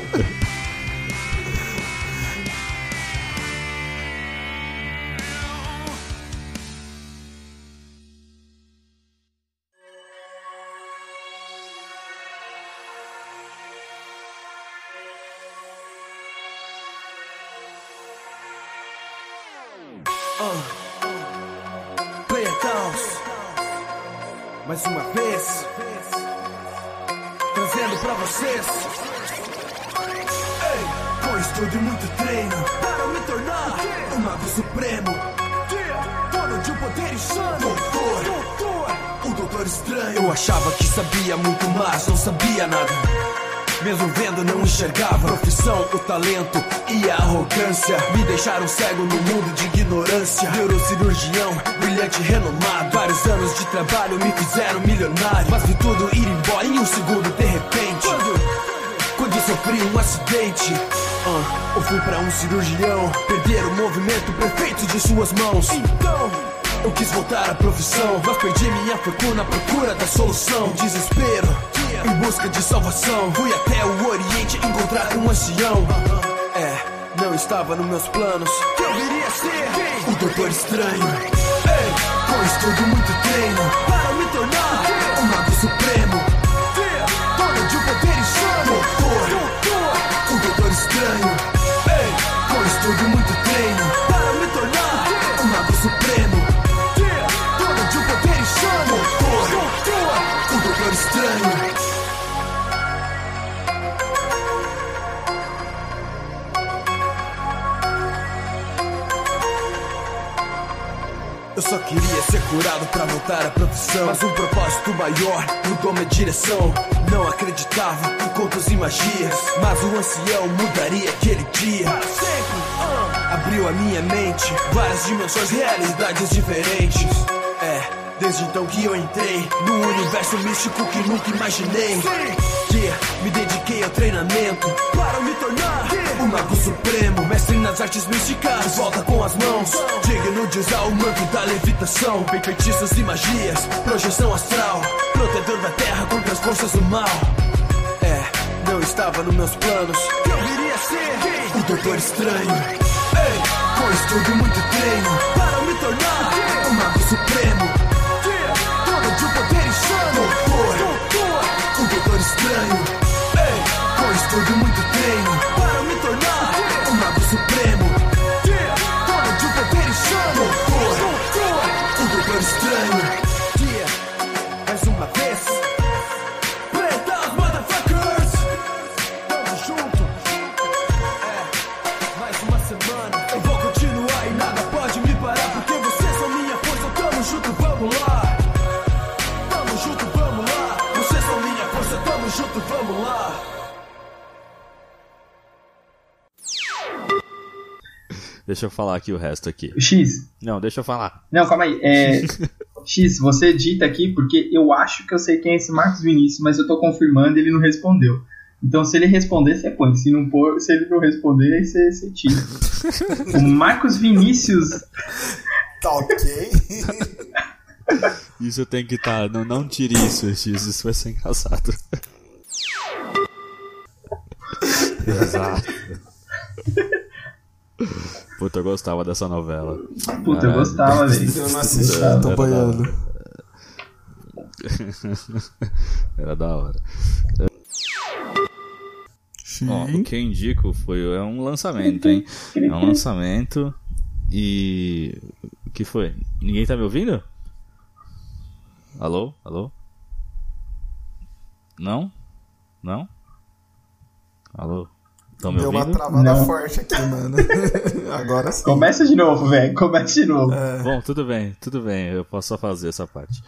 deixaram cego no mundo de ignorância. Neurocirurgião, brilhante, renomado. Vários anos de trabalho me fizeram milionário. Mas vi tudo ir embora em um segundo, de repente. Quando, quando sofri um acidente. Uh, eu fui pra um cirurgião. Perder o movimento perfeito de suas mãos. Então. Eu quis voltar à profissão, mas perdi minha fortuna à procura da solução. Desespero, em busca de salvação. Fui até o Oriente encontrar um ancião não estava nos meus planos. Eu viria ser o Doutor Estranho. Ei, com estudo muito treino para me tornar o Mago Supremo. Dono de um poder insano. Doutor, o Doutor Estranho. Ei, com estudo muito treino só queria ser curado pra voltar à profissão. Mas um propósito maior mudou minha direção. Não acreditava em contos e magias. Mas o ancião mudaria aquele dia. sempre, uh, abriu a minha mente. Várias dimensões, realidades diferentes. Desde então que eu entrei num universo místico que nunca imaginei. Yeah, me dediquei ao treinamento para me tornar yeah. o Mago Supremo, mestre nas artes místicas. Volta com as mãos, digno de usar o manto da levitação. Bem feitiços e magias, projeção astral, protetor da terra contra as forças do mal. É, não estava nos meus planos que eu viria ser o Doutor Estranho. Ei, com estudo e muito treino para me tornar o Mago Supremo. Deixa eu falar aqui o resto aqui. X. Não, deixa eu falar. Não, calma aí. É... X, você edita aqui porque eu acho que eu sei quem é esse Marcos Vinícius, mas eu tô confirmando e ele não respondeu. Então, se ele responder, você põe. Se, não pôr, se ele não responder, aí você, você tira. o Marcos Vinícius. Tá ok. Isso tem que estar. Tá, não, não tire isso, X. Isso vai ser engraçado. Exato. Puta, eu gostava dessa novela. Puta, eu gostava, velho. Eu não assisti, tô boiando. Era da hora. Ó, o que eu indico foi é um lançamento, hein? É um lançamento e o que foi? Ninguém tá me ouvindo? Alô? Alô? Não? Não? Alô? Estão me Deu ouvindo? uma travada Não. forte aqui, mano. Agora sim. Começa de novo, velho. Começa de novo. É. Bom, tudo bem, tudo bem, eu posso só fazer essa parte.